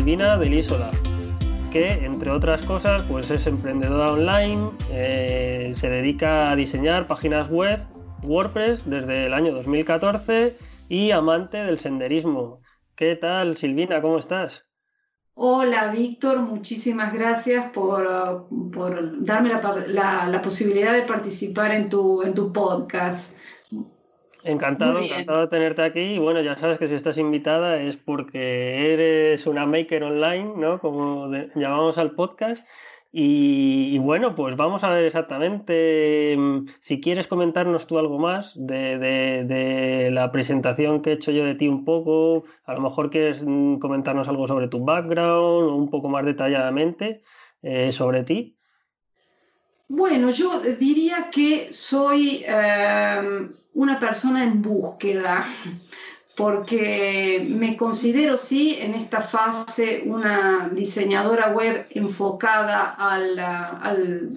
Silvina del Isola, que entre otras cosas pues es emprendedora online, eh, se dedica a diseñar páginas web, WordPress desde el año 2014 y amante del senderismo. ¿Qué tal Silvina? ¿Cómo estás? Hola Víctor, muchísimas gracias por, darme la, posibilidad de participar en tu, en tu podcast. Encantado, encantado de tenerte aquí. Y bueno, ya sabes que si estás invitada es porque eres una maker online, ¿no? Como llamamos al podcast. Y, bueno, pues vamos a ver exactamente mm, si quieres comentarnos tú algo más de, la presentación que he hecho yo de ti un poco, a lo mejor quieres mm, comentarnos algo sobre tu background o un poco más detalladamente eh, sobre ti. Bueno, yo diría que soy em, una persona en búsqueda porque me considero, sí, en esta fase una diseñadora web enfocada a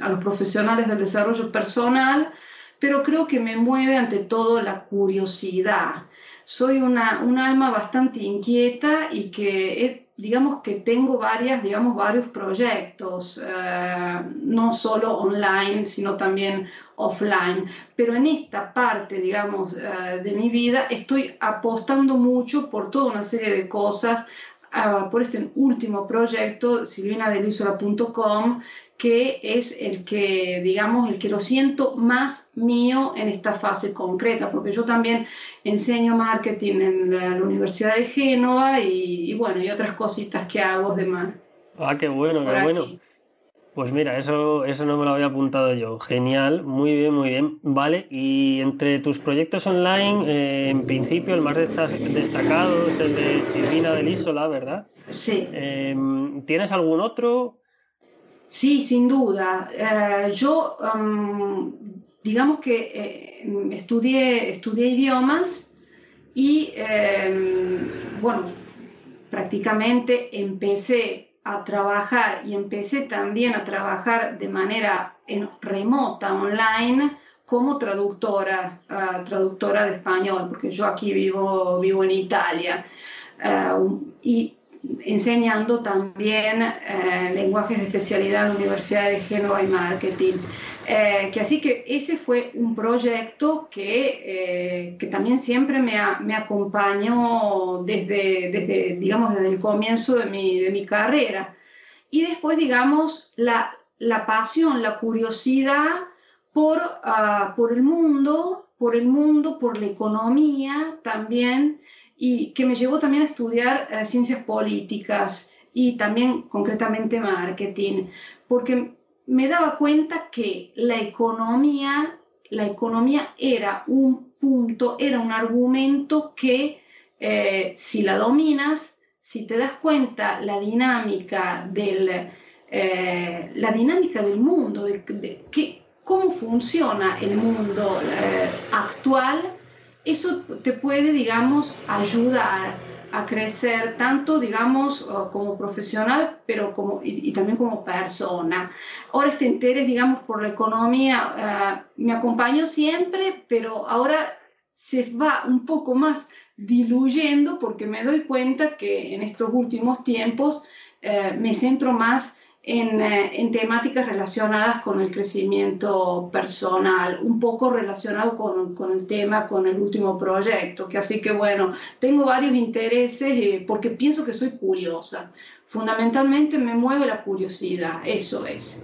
los profesionales del desarrollo personal, pero creo que me mueve ante todo la curiosidad. Soy una, un alma bastante inquieta y que he digamos que tengo varias, digamos, varios proyectos, eh, no solo online, sino también offline. Pero en esta parte, digamos, eh, de mi vida estoy apostando mucho por toda una serie de cosas, ah, por este último proyecto, silvinadelisola.com, que es el que, digamos, el que lo siento más mío en esta fase concreta, porque yo también enseño marketing en la, Universidad de Génova y, bueno, y otras cositas que hago de más. Ah, qué bueno, qué bueno. Pues mira, eso, eso no me lo había apuntado yo. Genial, muy bien, muy bien. Vale, y entre tus proyectos online, eh, en principio el más destacado es el de Silvina del Isola, ¿verdad? Sí. Em, ¿Tienes algún otro? Sí, sin duda. Eh, yo, em, digamos que eh, estudié, estudié idiomas y, em, bueno, prácticamente empecé a trabajar y empecé también a trabajar de manera remota, online, como traductora, eh, traductora de español, porque yo aquí vivo, vivo en Italia. y enseñando también eh, lenguajes de especialidad en la Universidad de Génova y Marketing. Eh, que así que ese fue un proyecto que, eh, que también siempre me, me, acompañó desde, desde, digamos, desde el comienzo de mi, de mi carrera. Y después, digamos, la, la pasión, la curiosidad por, uh, por el mundo, por el mundo, por la economía también y que me llevó también a estudiar eh, ciencias políticas y también concretamente marketing, porque me daba cuenta que la economía, la economía era un punto, era un argumento que eh, si la dominas, si te das cuenta la dinámica del, eh, la dinámica del mundo, de, cómo funciona el mundo actual, eso te puede, digamos, ayudar a crecer tanto, digamos, como profesional, pero como, y, también como persona. Ahora este interés, digamos, por la economía eh, me acompañó siempre, pero ahora se va un poco más diluyendo porque me doy cuenta que en estos últimos tiempos eh, me centro más eh, en, temáticas relacionadas con el crecimiento personal, un poco relacionado con, con, el tema, con el último proyecto, que así que bueno, tengo varios intereses eh, porque pienso que soy curiosa. Fundamentalmente me mueve la curiosidad, eso es.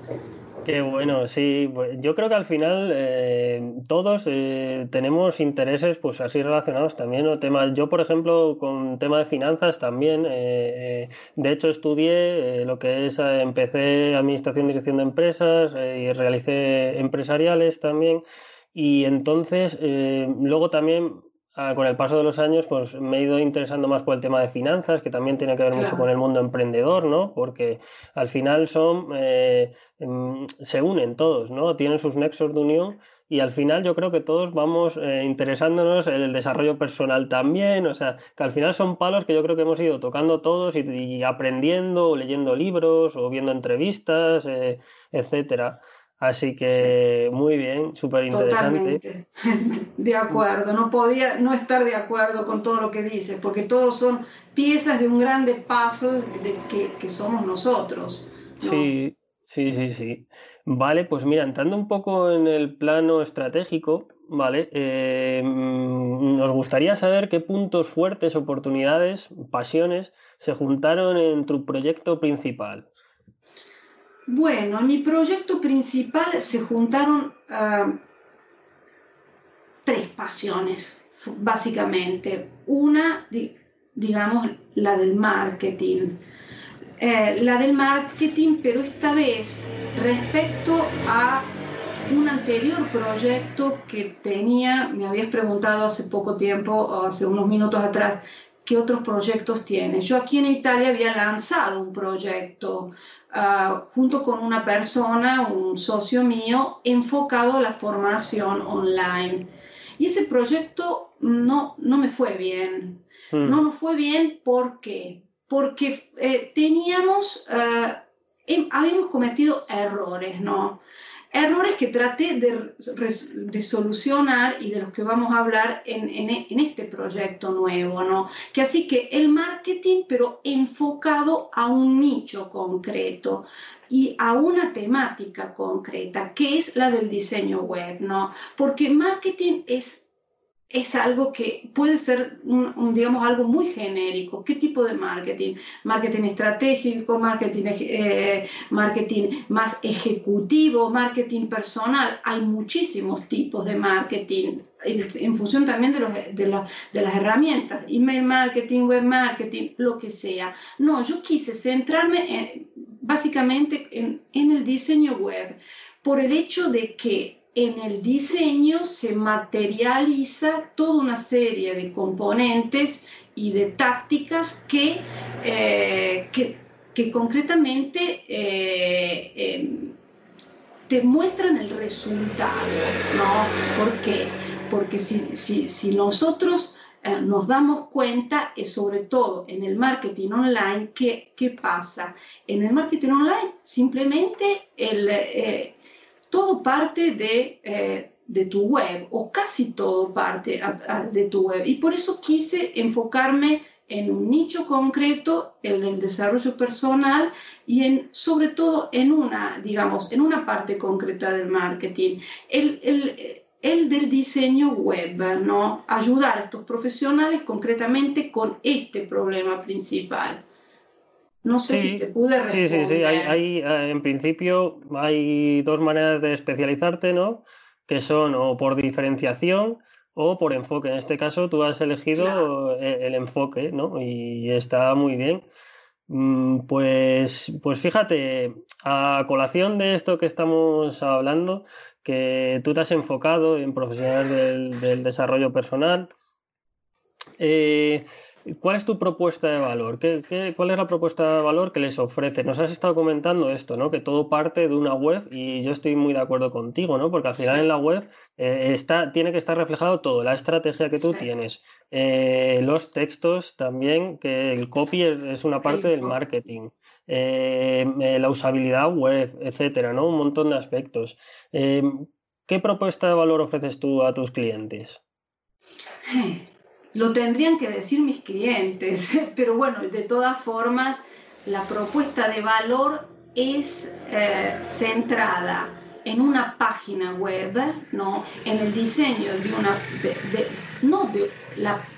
Qué bueno, sí. Yo creo que al final eh, todos eh, tenemos intereses pues así relacionados también. Tema, yo, por ejemplo, con tema de finanzas también, eh, de hecho estudié lo que es, empecé Administración Dirección de Empresas y realicé empresariales también. Y entonces, luego también Ah, con el paso de los años, pues me he ido interesando más por el tema de finanzas, que también tiene que ver mucho con el mundo emprendedor, ¿no? Porque al final son, eh, em, se unen todos, ¿no? Tienen sus nexos de unión y al final yo creo que todos vamos eh, interesándonos en el desarrollo personal también, o sea, que al final son palos que yo creo que hemos ido tocando todos y, aprendiendo, o leyendo libros, o viendo entrevistas, eh, etcétera. Así que muy bien, súper interesante. De acuerdo, no podía no estar de acuerdo con todo lo que dices, porque todos son piezas de un grande puzzle de que, somos nosotros. Sí, sí, sí, sí. Vale, pues mira, entrando un poco en el plano estratégico, vale, eh, mm, nos gustaría saber qué puntos fuertes, oportunidades, pasiones se juntaron en tu proyecto principal. Bueno, en mi proyecto principal se juntaron ah, tres pasiones, básicamente. Una, digamos, la del marketing. Eh, la del marketing, pero esta vez respecto a un anterior proyecto que tenía, me habías preguntado hace poco tiempo, hace unos minutos atrás, qué otros proyectos tiene. Yo aquí en Italia había lanzado un proyecto Ah, junto con una persona, un socio mío, enfocado a la formación online. Y ese proyecto no, no me fue bien. Hmm. No nos fue bien porque, porque eh, teníamos, em, habíamos cometido errores, ¿no? Errores que traté de, solucionar y de los que vamos a hablar en, en, este proyecto nuevo, ¿no? Que así que el marketing, pero enfocado a un nicho concreto y a una temática concreta, que es la del diseño web, ¿no? Porque marketing es es algo que puede ser, un, digamos, algo muy genérico. ¿Qué tipo de marketing? Marketing estratégico, marketing, eh, marketing más ejecutivo, marketing personal. Hay muchísimos tipos de marketing en función también de, los, de, las herramientas, email marketing, web marketing, lo que sea. No, yo quise centrarme básicamente en, en el diseño web por el hecho de que en el diseño se materializa toda una serie de componentes y de tácticas que, eh, que, concretamente eh, em, te muestran el resultado, ¿no? ¿Por qué? Porque si, si, nosotros eh, nos damos cuenta, sobre todo en el marketing online, ¿qué, ¿qué, pasa? En el marketing online simplemente el todo parte de, eh, de tu web o casi todo parte de tu web. Y por eso quise enfocarme en un nicho concreto, el del desarrollo personal y en, sobre todo en una, digamos, en una parte concreta del marketing. El, el, el del diseño web, ¿no? Ayudar a estos profesionales concretamente con este problema principal. No sé si te pude responder. Sí, sí, sí. Hay, eh, en principio hay dos maneras de especializarte, ¿no? Que son o por diferenciación o por enfoque. En este caso tú has elegido e, el, enfoque, ¿no? Y está muy bien. Mm, pues, pues fíjate, a colación de esto que estamos hablando, que tú te has enfocado en profesionales del, del desarrollo personal, eh, ¿Cuál es tu propuesta de valor? ¿Qué, cuál es la propuesta de valor que les ofrece? Nos has estado comentando esto, ¿no? Que todo parte de una web y yo estoy muy de acuerdo contigo, ¿no? Porque al final en la web eh, está, tiene que estar reflejado todo, la estrategia que tú tienes, eh, los textos también, que el copy es, una parte del marketing, eh, la usabilidad web, etcétera, ¿no? Un montón de aspectos. ¿Qué propuesta de valor ofreces tú a tus clientes? Lo tendrían que decir mis clientes, pero bueno, de todas formas, la propuesta de valor es eh, centrada en una página web, ¿no? en el diseño de una,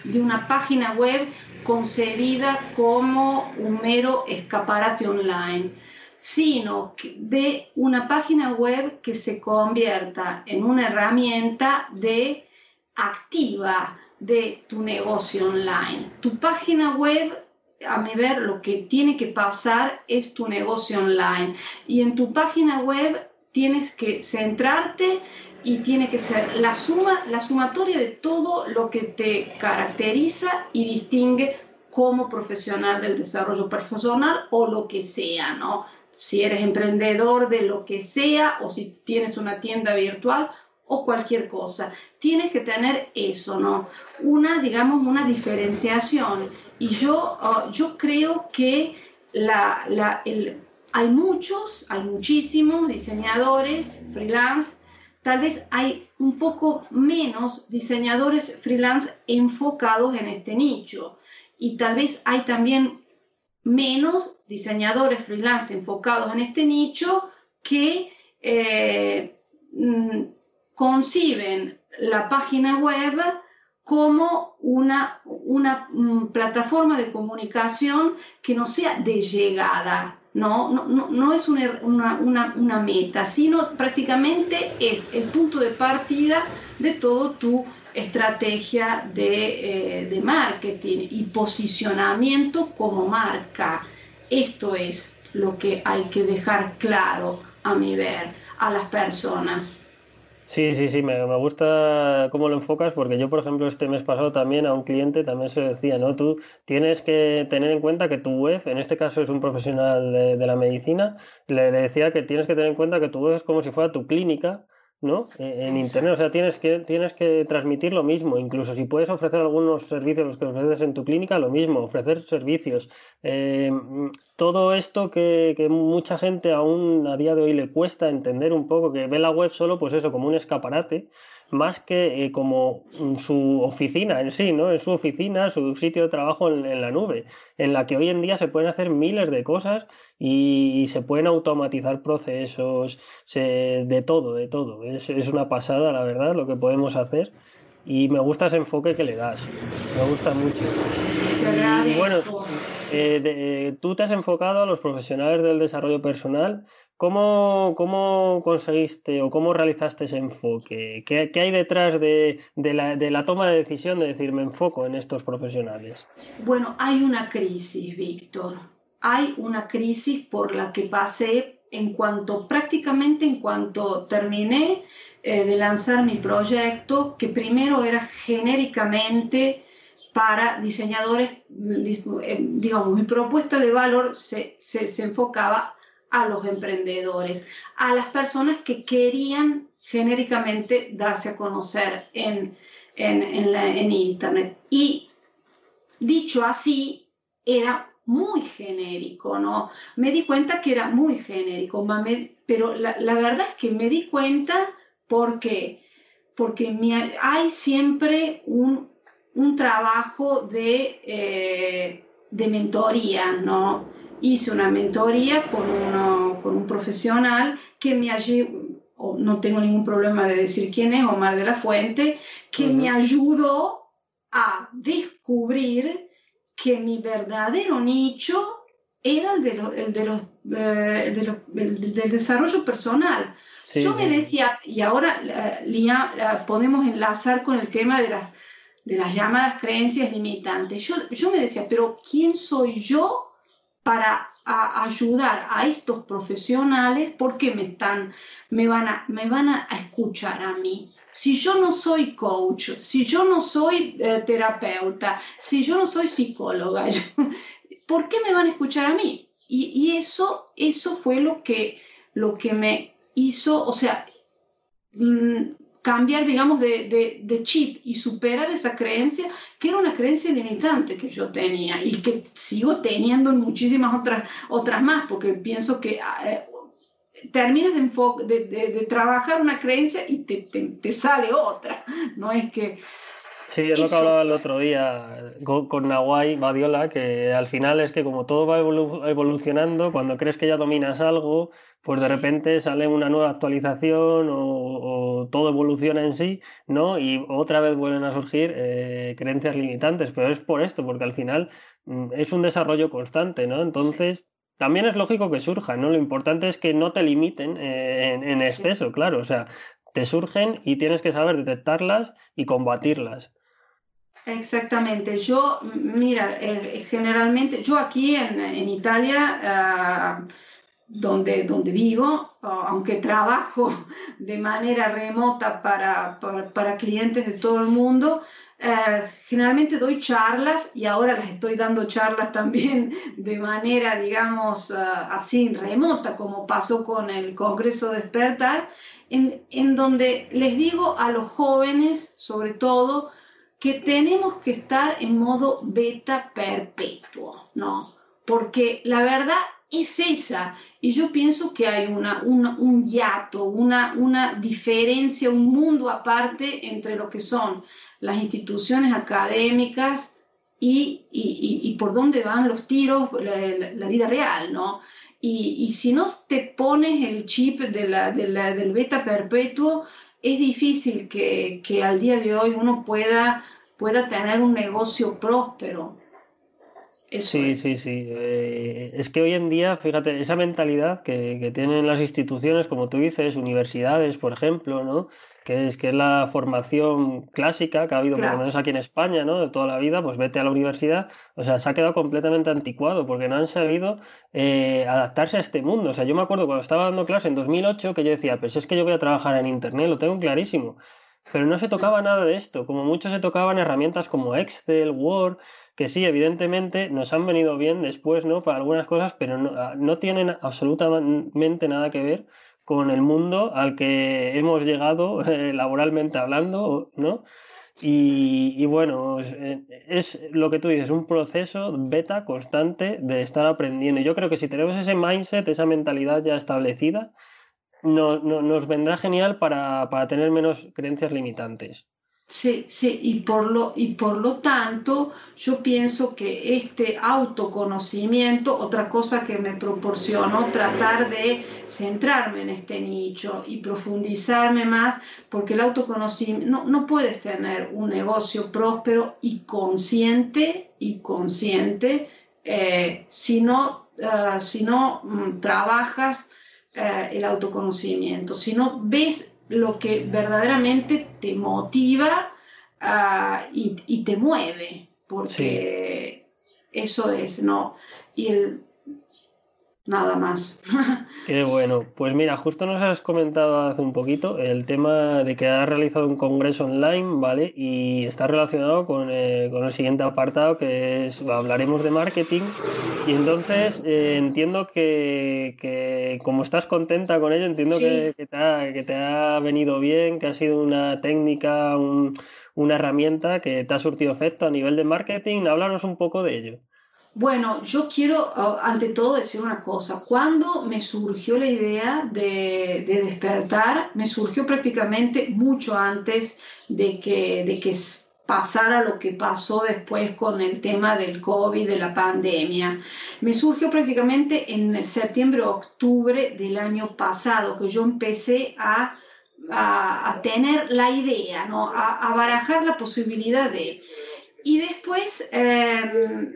de una página web concebida como un mero escaparate online, sino de una página web que se convierta en una herramienta de activa de tu negocio online. Tu página web, a mi ver, lo que tiene que pasar es tu negocio online. Y en tu página web tienes que centrarte y tiene que ser la suma, la sumatoria de todo lo que te caracteriza y distingue como profesional del desarrollo personal o lo que sea, ¿no? Si eres emprendedor de lo que sea o si tienes una tienda virtual o cualquier cosa. Tienes que tener eso, ¿no? Una, digamos, una diferenciación. Y yo, oh, yo creo que la, la, el, hay muchos, hay muchísimos diseñadores freelance, tal vez hay un poco menos diseñadores freelance enfocados en este nicho y tal vez hay también menos diseñadores freelance enfocados en este nicho que eh, mm, conciben la página web como una, una mm, plataforma de comunicación que no sea de llegada, no, no, no, es una, una, meta, sino prácticamente es el punto de partida de todo tu estrategia de, eh, de marketing y posicionamiento como marca. Esto es lo que hay que dejar claro a mi ver a las personas. Sí, sí, sí, me, gusta cómo lo enfocas porque yo, por ejemplo, este mes pasado también a un cliente también se decía, ¿no? Tú tienes que tener en cuenta que tu web, en este caso es un profesional de, la medicina, le, decía que tienes que tener en cuenta que tu web es como si fuera tu clínica ¿no? E, en Internet, o sea, tienes que, tienes que transmitir lo mismo, incluso si puedes ofrecer algunos servicios los que ofreces en tu clínica, lo mismo, ofrecer servicios. Eh, todo esto que, que, mucha gente aún a día de hoy le cuesta entender un poco, que ve la web solo, pues eso, como un escaparate, más que eh, como su oficina en sí, ¿no? En su oficina, su sitio de trabajo en, la nube, en la que hoy en día se pueden hacer miles de cosas y, se pueden automatizar procesos, de todo, de todo. Es, una pasada, la verdad, lo que podemos hacer. Y me gusta ese enfoque que le das. Me gusta mucho. Y, bueno, eh, tú te has enfocado a los profesionales del desarrollo personal ¿Cómo, ¿Cómo, conseguiste o cómo realizaste ese enfoque? ¿Qué, hay detrás de, de, la, de, la, toma de decisión de decir me enfoco en estos profesionales? Bueno, hay una crisis, Víctor. Hay una crisis por la que pasé en cuanto, prácticamente en cuanto terminé eh, de lanzar mi proyecto, que primero era genéricamente para diseñadores, eh, digamos, mi propuesta de valor se, se enfocaba a los emprendedores, a las personas que querían genéricamente darse a conocer en, en, Internet. Y dicho así, era muy genérico, ¿no? Me di cuenta que era muy genérico, pero la, verdad es que me di cuenta porque, porque hay siempre un, trabajo de, eh, de mentoría, ¿no? Hice una mentoría con, uno, con un profesional que me ayudó, no tengo ningún problema de decir quién es, Omar de la Fuente, que me ayudó a descubrir que mi verdadero nicho era el, de el, de los, eh, del desarrollo personal. Yo me decía, y ahora uh, podemos enlazar con el tema de las, de las llamadas creencias limitantes. Yo, yo me decía, pero ¿quién soy yo para ayudar a estos profesionales porque me, están, me, van a, me van a escuchar a mí. Si yo no soy coach, si yo no soy eh, terapeuta, si yo no soy psicóloga, ¿por qué me van a escuchar a mí? Y, eso, eso fue lo que, lo que me hizo, o sea, mm, cambiar, digamos, de, chip y superar esa creencia, que era una creencia limitante que yo tenía y que sigo teniendo en muchísimas otras, otras más, porque pienso que eh, terminas de, de, trabajar una creencia y te, te, sale otra, no es que... Sí, es lo que hablaba el otro día con, con Nawai Badiola, que al final es que como todo va evolucionando, cuando crees que ya dominas algo, pues de repente sale una nueva actualización o, todo evoluciona en sí, ¿no? Y otra vez vuelven a surgir eh, creencias limitantes, pero es por esto, porque al final mm, es un desarrollo constante, ¿no? Entonces, también es lógico que surjan, ¿no? Lo importante es que no te limiten eh, en, exceso, claro, o sea, te surgen y tienes que saber detectarlas y combatirlas. Exactamente. Yo, mira, eh, generalmente, yo aquí en, Italia... Ah, donde, donde vivo, aunque trabajo de manera remota para, para, clientes de todo el mundo, eh, generalmente doy charlas y ahora les estoy dando charlas también de manera, digamos, eh, así remota, como pasó con el Congreso Despertar, en, en donde les digo a los jóvenes, sobre todo, que tenemos que estar en modo beta perpetuo, ¿no? Porque la verdad es esa. Y yo pienso que hay una, un hiato, una, una diferencia, un mundo aparte entre lo que son las instituciones académicas y, y, por dónde van los tiros, la, vida real, ¿no? Y, si no te pones el chip de la, de la, del beta perpetuo, es difícil que, que, al día de hoy uno pueda, pueda tener un negocio próspero sí, sí, sí. Eh, es que hoy en día, fíjate, esa mentalidad que, tienen las instituciones, como tú dices, universidades, por ejemplo, ¿no? Que es, que es la formación clásica que ha habido, por lo menos aquí en España, ¿no? De toda la vida, pues vete a la universidad. O sea, se ha quedado completamente anticuado porque no han sabido eh, adaptarse a este mundo. O sea, yo me acuerdo cuando estaba dando clase en 2008 que yo decía, pues es que yo voy a trabajar en Internet, lo tengo clarísimo. Pero no se tocaba nada de esto, como mucho se tocaban herramientas como Excel, Word, que sí, evidentemente nos han venido bien después, ¿no? Para algunas cosas, pero no, ah, no tienen absolutamente nada que ver con el mundo al que hemos llegado eh, laboralmente hablando, ¿no? Y, y, bueno, eh, es, lo que tú dices, un proceso beta constante de estar aprendiendo. Yo creo que si tenemos ese mindset, esa mentalidad ya establecida, no, nos vendrá genial para, para tener menos creencias limitantes. Sí, sí, y por, lo, y por lo tanto yo pienso que este autoconocimiento, otra cosa que me proporcionó tratar de centrarme en este nicho y profundizarme más, porque el autoconocimiento, no, no puedes tener un negocio próspero y consciente, y consciente, eh, si no, eh, si no mm, trabajas eh, el autoconocimiento, si no ves lo que verdaderamente te motiva ah, y, te mueve, porque eso es, ¿no? Y el, nada más. Qué bueno. Pues mira, justo nos has comentado hace un poquito el tema de que has realizado un congreso online, ¿vale? Y está relacionado con, eh, el siguiente apartado que es, hablaremos de marketing. Y entonces eh, entiendo que, como estás contenta con ello, entiendo que, te ha, que, te ha, venido bien, que ha sido una técnica, una herramienta que te ha surtido efecto a nivel de marketing. Háblanos un poco de ello. Bueno, yo quiero ante todo decir una cosa. Cuando me surgió la idea de, despertar, me surgió prácticamente mucho antes de que, de que pasara lo que pasó después con el tema del COVID, de la pandemia. Me surgió prácticamente en septiembre, octubre del año pasado, que yo empecé a, a, tener la idea, ¿no? a, barajar la posibilidad de... Y después... Em,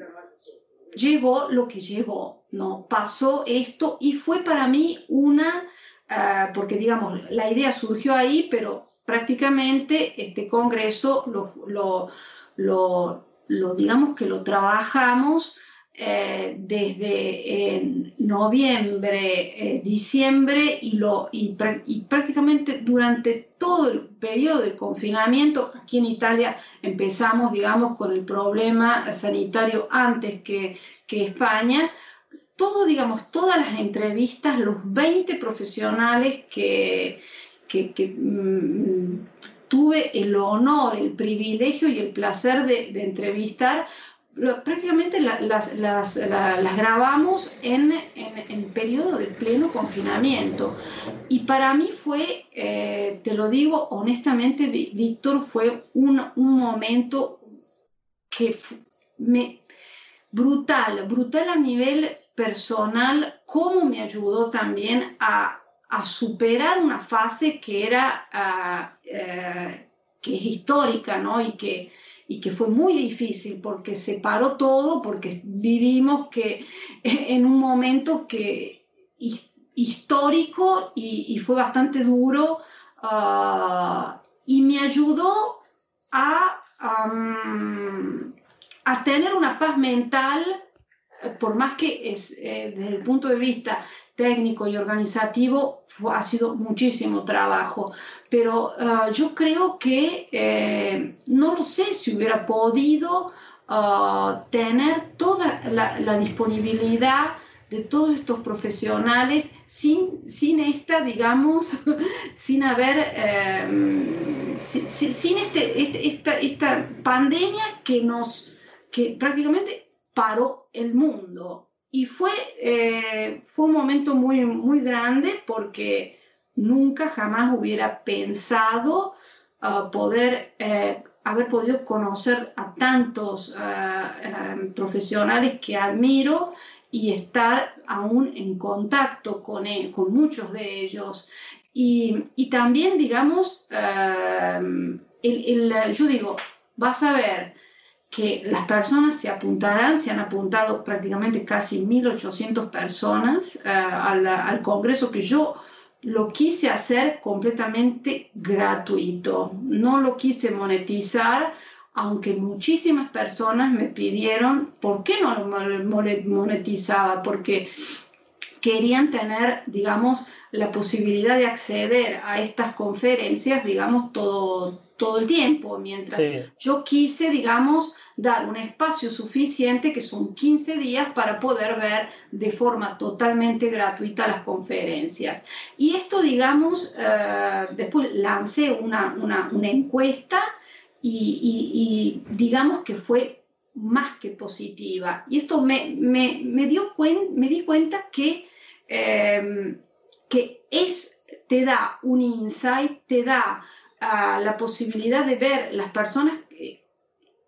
llegó lo que llegó, ¿no? Pasó esto y fue para mí una, ah, porque digamos, la idea surgió ahí, pero prácticamente este congreso lo, lo, lo digamos que lo trabajamos eh, desde noviembre, eh, diciembre y, lo, y, prácticamente durante todo el periodo de confinamiento, aquí en Italia empezamos, digamos, con el problema sanitario antes que, que España, todo, digamos, todas las entrevistas, los 20 profesionales que, que, mm, tuve el honor, el privilegio y el placer de entrevistar, prácticamente las, las, grabamos en, en, periodo de pleno confinamiento. Y para mí fue, eh, te lo digo honestamente, Víctor, fue un, un momento que me, brutal, brutal a nivel personal, cómo me ayudó también a, a superar una fase que era, ah, eh, que es histórica, ¿no? Y que y que fue muy difícil porque se paró todo, porque vivimos que en un momento que histórico y, fue bastante duro ah, y me ayudó a, a tener una paz mental, por más que es, eh, desde el punto de vista técnico y organizativo ha sido muchísimo trabajo, pero ah, yo creo que eh, no lo sé si hubiera podido ah, tener toda la, disponibilidad de todos estos profesionales sin, sin esta, digamos, sin haber, em, sin, este, este, esta, esta pandemia que nos, que prácticamente paró el mundo y fue, eh, fue un momento muy, muy grande porque nunca jamás hubiera pensado uh, poder eh, haber podido conocer a tantos uh, profesionales que admiro y estar aún en contacto con, él, con muchos de ellos. Y, y también, digamos, yo digo, vas a ver, que las personas se apuntarán, se han apuntado prácticamente casi 1.800 personas uh, al, al, Congreso que yo lo quise hacer completamente gratuito, no lo quise monetizar, aunque muchísimas personas me pidieron, ¿por qué no lo monetizaba? Porque querían tener, digamos, la posibilidad de acceder a estas conferencias, digamos, todo, todo el tiempo, mientras sí. yo quise, digamos, dar un espacio suficiente, que son 15 días, para poder ver de forma totalmente gratuita las conferencias. Y esto, digamos, eh, después lancé una, una, una encuesta y, y, y, digamos que fue más que positiva. Y esto me, me, me dio cuen, me di cuenta que, eh, que es, te da un insight, te da uh, la posibilidad de ver las personas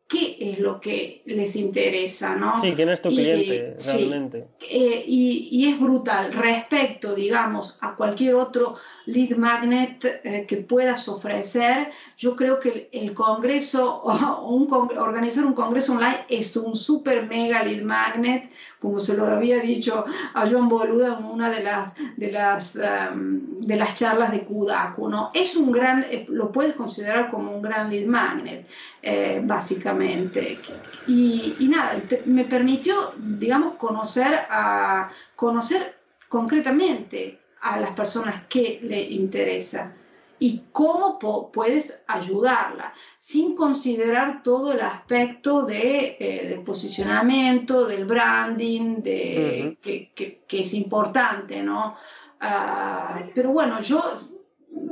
qué es lo que les interesa, ¿no? Sí, quién es tu cliente realmente. Sí, eh, y, y, es brutal respecto, digamos, a cualquier otro lead magnet eh, que puedas ofrecer. Yo creo que el, congreso, organizar un congreso online es un super mega lead magnet, como se lo había dicho a John Boluda en una de las, de las, um, de las charlas de Kudaku, ¿no? Es un gran, eh, lo puedes considerar como un gran lead magnet, eh, básicamente. Y, nada, me permitió, digamos, conocer, a, conocer concretamente a las personas que le interesa y cómo puedes ayudarla, sin considerar todo el aspecto de, eh, del posicionamiento, del branding, de, uh -huh. que, que, que, es importante, ¿no? Uh, pero bueno, yo,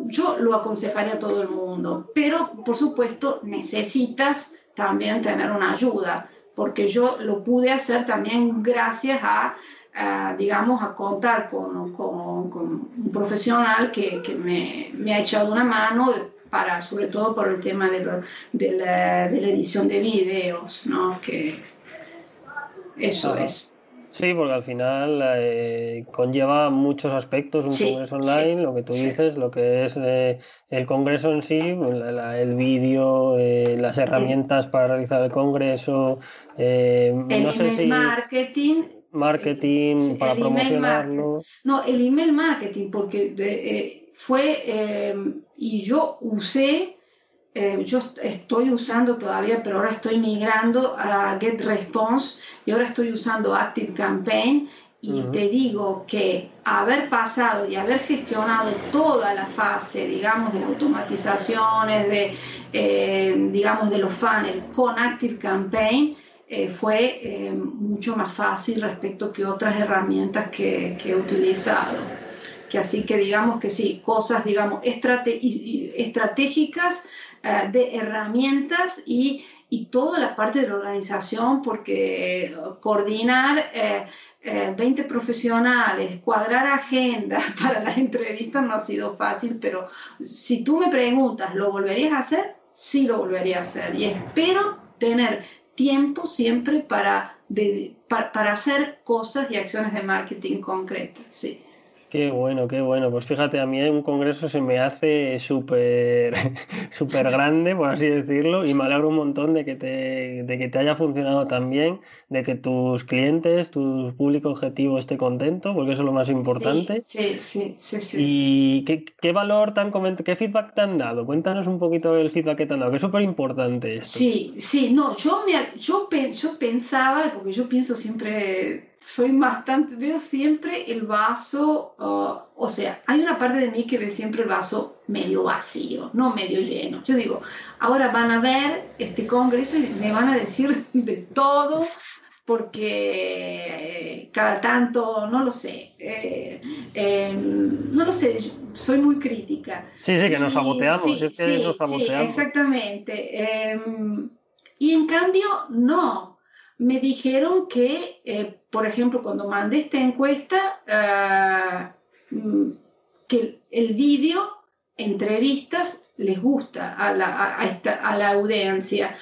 yo lo aconsejaría a todo el mundo, pero por supuesto necesitas también tener una ayuda, porque yo lo pude hacer también gracias a Uh, digamos, a contar con, con, con un profesional que, que me, me, ha echado una mano para, sobre todo por el tema de, lo, de, la, de la, edición de videos, ¿no? Que eso es. Sí, porque al final eh, conlleva muchos aspectos un sí, congreso online, sí, lo que tú sí. dices, lo que es eh, el congreso en sí, la, la, el vídeo, eh, las herramientas para realizar el congreso, el no sé si... marketing marketing para promocionarlo. Marketing. No, el email marketing, porque eh, fue, eh, y yo usé, eh, yo estoy usando todavía, pero ahora estoy migrando a GetResponse y ahora estoy usando Active Campaign. Y uh -huh. te digo que haber pasado y haber gestionado toda la fase, digamos, de automatizaciones, de, eh, digamos, de los funnels con Active Campaign, eh, fue eh, mucho más fácil respecto que otras herramientas que, que, he utilizado. Que así que digamos que sí, cosas, digamos, estratégicas eh, de herramientas y, y, toda la parte de la organización, porque coordinar 20 especiales cuadrar agendas para las entrevistas no ha sido fácil, pero si tú me preguntas, ¿lo volverías a hacer? Sí lo volvería a hacer y espero tener tiempo siempre para, de, para, para, hacer cosas y acciones de marketing concretas. Sí. Qué bueno, qué bueno. Pues fíjate, a mí un congreso se me hace súper súper grande, por así decirlo, y me alegro un montón de que, te, de que te haya funcionado tan bien, de que tus clientes, tu público objetivo esté contento, porque eso es lo más importante. Sí, sí, sí. sí, ¿Y qué, qué valor comentado, qué feedback te han dado? Cuéntanos un poquito el feedback que te han dado, que es súper importante esto. Sí, sí, no, yo, me, yo, yo pensaba, porque yo pienso siempre soy bastante, veo siempre el vaso, uh, o sea, hay una parte de mí que ve siempre el vaso medio vacío, no medio lleno. Yo digo, ahora van a ver este congreso y me van a decir de todo, porque cada tanto, no lo sé, eh, eh, no lo sé, soy muy crítica. Sí, sí, que nos saboteamos, sí, es que sí, nos saboteamos. Sí, exactamente. Eh, y en cambio, no me dijeron que, eh, por ejemplo, cuando mandé esta encuesta, uh, que el vídeo, entrevistas, les gusta a la, a esta, a la audiencia.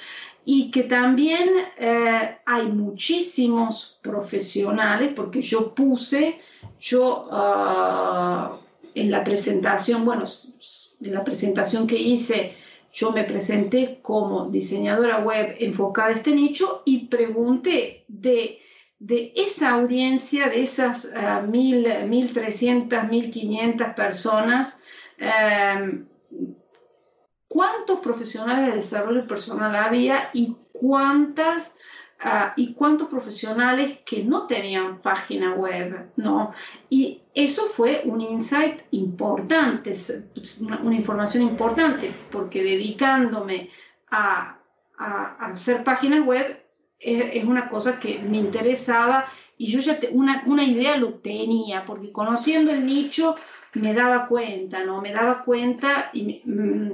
Y que también eh, hay muchísimos profesionales, porque yo puse, yo uh, en la presentación, bueno, en la presentación que hice, yo me presenté como diseñadora web enfocada a este nicho y pregunté de, de esa audiencia, de esas uh, mil, 1.300, 1.500 personas, um, cuántos profesionales de desarrollo personal había y cuántas uh, y cuántos profesionales que no tenían página web, ¿no? Y eso fue un insight importante, una, una información importante, porque dedicándome a, a, a hacer páginas web es, una cosa que me interesaba y yo ya te, una, una idea lo tenía, porque conociendo el nicho me daba cuenta, ¿no? Me daba cuenta y mm,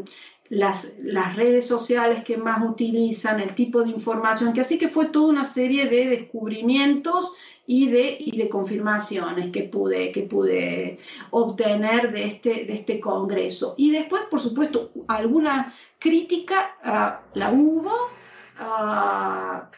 las, las, redes sociales que más utilizan, el tipo de información, que así que fue toda una serie de descubrimientos y de, y de confirmaciones que pude, que pude obtener de este, de este congreso. Y después, por supuesto, alguna crítica uh, la hubo, uh,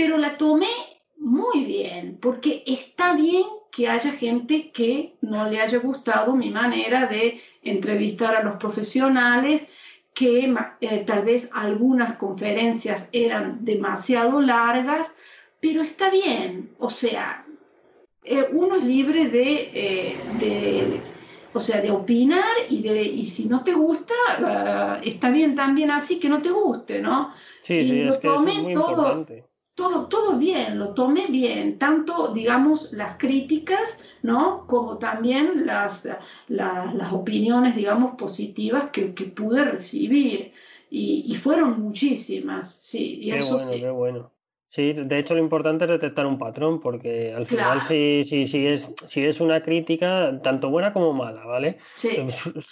pero la tomé muy bien, porque está bien que haya gente que no le haya gustado mi manera de entrevistar a los profesionales, que eh, tal vez algunas conferencias eran demasiado largas, pero está bien, o sea, eh, uno es libre de, eh, de, o sea, de opinar y, de, y si no te gusta, uh, está bien también así que no te guste, ¿no? Sí, y sí, lo es que tomé es muy todo. Importante todo, todo bien, lo tomé bien, tanto, digamos, las críticas, ¿no? Como también las, las, las opiniones, digamos, positivas que, que pude recibir. Y, y, fueron muchísimas, sí. Y qué eso bueno, sí. qué bueno. Sí, de hecho lo importante es detectar un patrón, porque al final si, si, si, es, si es una crítica, tanto buena como mala, ¿vale? Sí.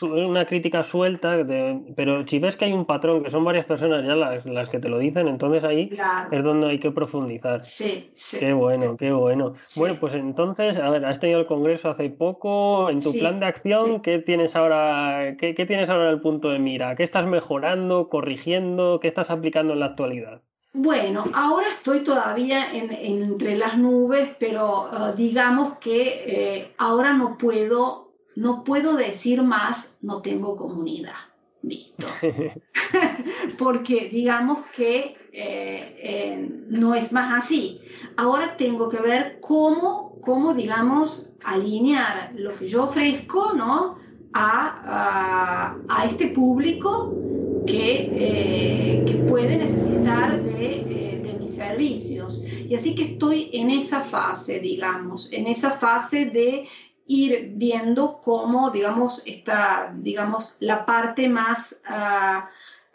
Una crítica suelta, de, pero si ves que hay un patrón, que son varias personas ya las, las que te lo dicen, entonces ahí claro. es donde hay que profundizar. Sí, sí. Qué bueno, qué bueno. Sí. Bueno, pues entonces, a ver, has tenido el congreso hace poco, en tu Sí, plan de acción. ¿qué tienes ahora, qué, qué tienes ahora en el punto de mira? ¿Qué estás mejorando, corrigiendo, qué estás aplicando en la actualidad? Bueno, ahora estoy todavía en, en, entre las nubes, pero uh, digamos que eh, ahora no puedo, no puedo decir más, no tengo comunidad. Listo. Porque digamos que eh, eh, no es más así. Ahora tengo que ver cómo, cómo digamos, alinear lo que yo ofrezco, ¿no? A, a, a este público que, eh, que puede necesitar de, eh, de, mis servicios. Y así que estoy en esa fase, digamos, en esa fase de ir viendo cómo, digamos, está, digamos, la parte más, uh,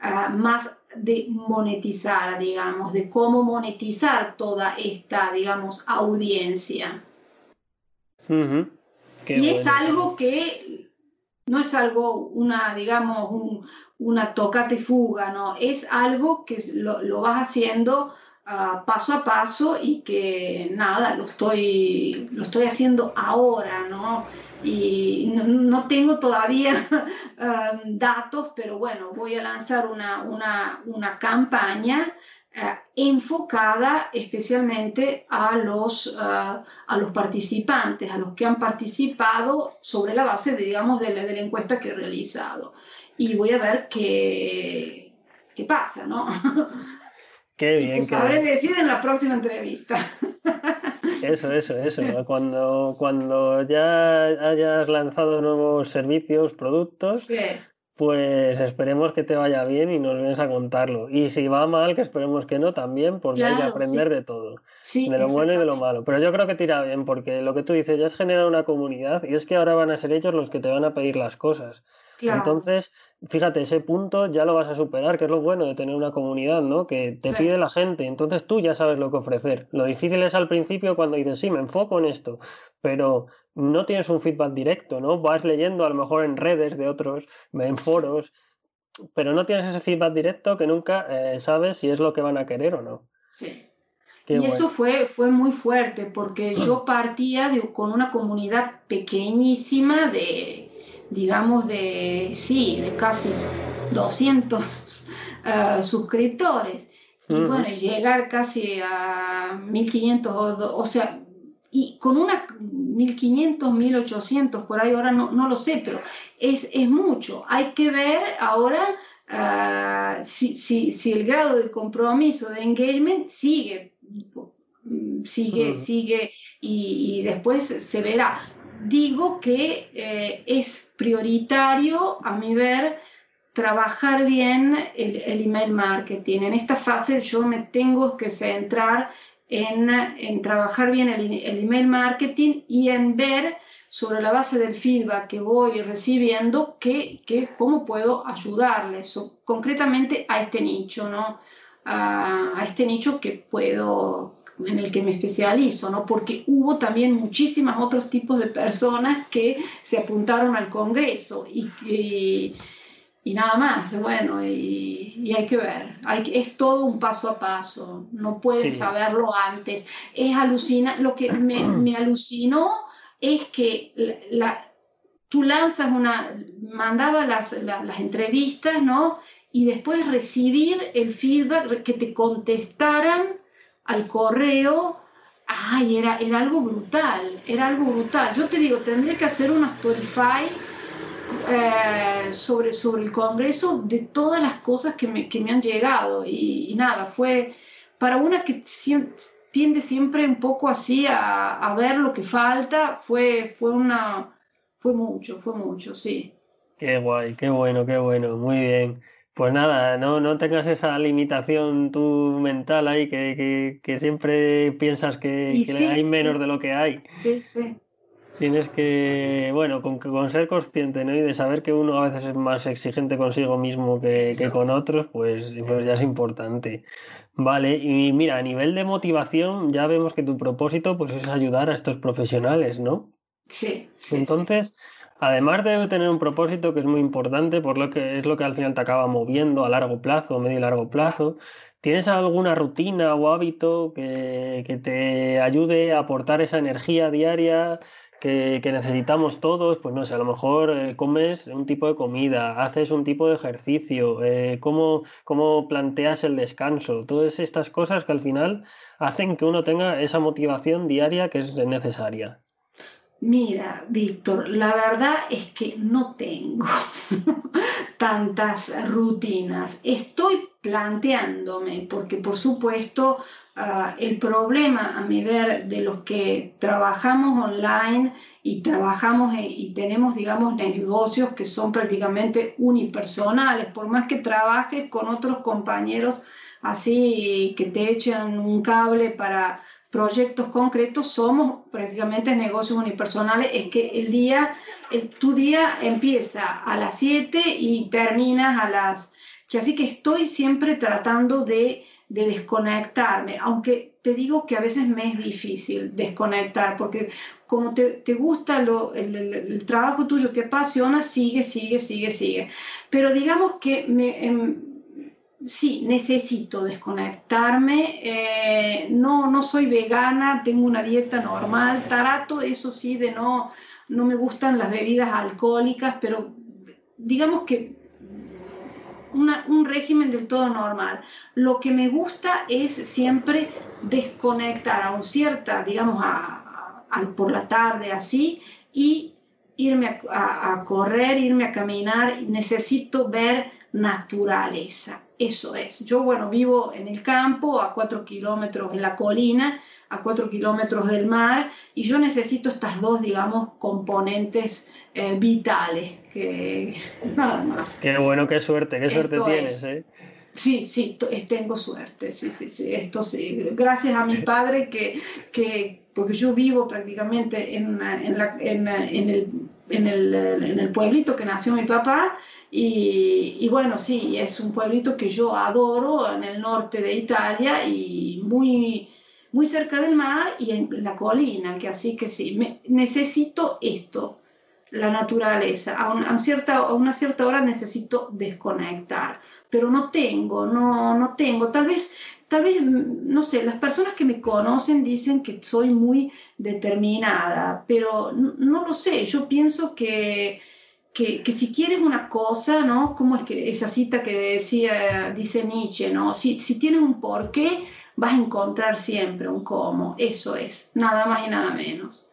uh, más de monetizar, digamos, de cómo monetizar toda esta, digamos, audiencia. Uh -huh. y bueno. es algo que no es algo, una, digamos, un, una tocate fuga, ¿no? Es algo que lo, lo vas haciendo uh, paso a paso y que nada, lo estoy, lo estoy haciendo ahora, ¿no? Y no, no tengo todavía um, datos, pero bueno, voy a lanzar una, una, una campaña uh, enfocada especialmente a los, a los participantes, a los que han participado sobre la base, de, digamos, de la, de la encuesta que he realizado y voy a ver qué, qué pasa, ¿no? Qué bien. Y sabré que... decir en la próxima entrevista. Eso, eso, eso. Cuando, cuando ya hayas lanzado nuevos servicios, productos, sí. pues esperemos que te vaya bien y nos vienes a contarlo. Y si va mal, que esperemos que no también, porque claro, hay que aprender sí. de todo. Sí, de lo bueno y de lo malo. Pero yo creo que te irá bien, porque lo que tú dices ya es generar una comunidad y es que ahora van a ser ellos los que te van a pedir las cosas. Claro. Entonces, fíjate, ese punto ya lo vas a superar, que es lo bueno de tener una comunidad, ¿no? Que te sí. pide la gente, entonces tú ya sabes lo que ofrecer. Lo difícil es al principio cuando dices, sí, me enfoco en esto, pero no tienes un feedback directo, ¿no? Vas leyendo a lo mejor en redes de otros, en foros, pero no tienes ese feedback directo que nunca eh, sabes si es lo que van a querer o no. Sí. y eso fue, fue muy fuerte porque yo partía con una comunidad pequeñísima de, digamos, de, sí, de casi 200 eh, suscriptores. Y bueno, llegar casi a 1500, o, o sea, y con una 1500, 1800, por ahí ahora no, no lo sé, pero es, es mucho. Hay que ver ahora uh, si, si, si, el grado de compromiso, de engagement sigue, sigue, sigue y, y, después se verá. Digo que eh, es prioritario, a mi ver, trabajar bien el, email marketing. En esta fase yo me tengo que centrar en, trabajar bien el, email marketing y en ver sobre la base del feedback que voy recibiendo, que, que cómo puedo ayudarles concretamente a este nicho, ¿no? A, a, este nicho que puedo, en el que me especializo, ¿no? Porque hubo también muchísimos otros tipos de personas que se apuntaron al Congreso y, y y nada más, bueno, y, y hay que ver, hay, es todo un paso a paso, no puedes saberlo antes. Es alucina, lo que me, me alucinó es que la, tú lanzas una, mandaba las, las entrevistas, ¿no? Y después recibir el feedback, que te contestaran al correo, ay, era, era algo brutal, era algo brutal. Yo te digo, tendría que hacer una Spotify eh, sobre, sobre el Congreso de todas las cosas que me, que me han llegado. Y, nada, fue para una que tiende siempre un poco así a, a, ver lo que falta, fue, fue, una, fue mucho, fue mucho, sí. Qué guay, qué bueno, qué bueno, muy bien. Pues nada, no, no tengas esa limitación tú mental ahí que, que, que siempre piensas que, que hay menos de lo que hay. Sí, sí. Tienes que, bueno, con, con ser consciente, ¿no? Y de saber que uno a veces es más exigente consigo mismo que, que con otros, pues, pues ya es importante. Vale, y mira, a nivel de motivación, ya vemos que tu propósito pues es ayudar a estos profesionales, ¿no? Sí. Entonces, además de tener un propósito que es muy importante, por lo que es lo que al final te acaba moviendo a largo plazo, medio y largo plazo, ¿tienes alguna rutina o hábito que, que te ayude a aportar esa energía diaria? que, necesitamos todos, pues no sé, a lo mejor eh, comes un tipo de comida, haces un tipo de ejercicio, eh, cómo, cómo planteas el descanso, todas estas cosas que al final hacen que uno tenga esa motivación diaria que es necesaria. Mira, Víctor, la verdad es que no tengo tantas rutinas. Estoy planteándome, porque por supuesto uh, el problema a mi ver de los que trabajamos online y trabajamos y tenemos, digamos, negocios que son prácticamente unipersonales, por más que trabajes con otros compañeros así que te echan un cable para proyectos concretos, somos prácticamente negocios unipersonales, es que el día, el, tu día empieza a las 7 y terminas a las... Que así que estoy siempre tratando de, de desconectarme, aunque te digo que a veces me es difícil desconectar, porque como te, te gusta lo, el, el, el, trabajo tuyo, te apasiona, sigue, sigue, sigue, sigue. Pero digamos que me... Em, sí, necesito desconectarme. Eh, no, no soy vegana, tengo una dieta normal. Tarato, eso sí, de no, no me gustan las bebidas alcohólicas, pero digamos que un régimen del todo normal. Lo que me gusta es siempre desconectar a un cierta, digamos, por la tarde así, y irme a correr, irme a caminar. Necesito ver naturaleza eso es. Yo, bueno, vivo en el campo, a cuatro kilómetros en la colina, a cuatro kilómetros del mar, y yo necesito estas dos, digamos, componentes eh, vitales, que nada más. Qué bueno, qué suerte, qué suerte tienes, ¿eh? Sí, sí, tengo suerte, sí, sí, sí, esto sí. Gracias a mi padre que, que porque yo vivo prácticamente en, en, la, en, en el en el, en el, pueblito que nació mi papá. Y, y, bueno, sí, es un pueblito que yo adoro en el norte de Italia y muy, muy cerca del mar y en la colina, que así que sí, me, necesito esto, la naturaleza, a, un, a, cierta, a una cierta hora necesito desconectar, pero no tengo, no, no tengo, tal vez tal vez, no sé, las personas que me conocen dicen que soy muy determinada, pero no, lo sé, yo pienso que, que, si quieres una cosa, ¿no? Como es que esa cita que decía, dice Nietzsche, ¿no? Si, si tienes un porqué, vas a encontrar siempre un cómo, eso es, nada más y nada menos.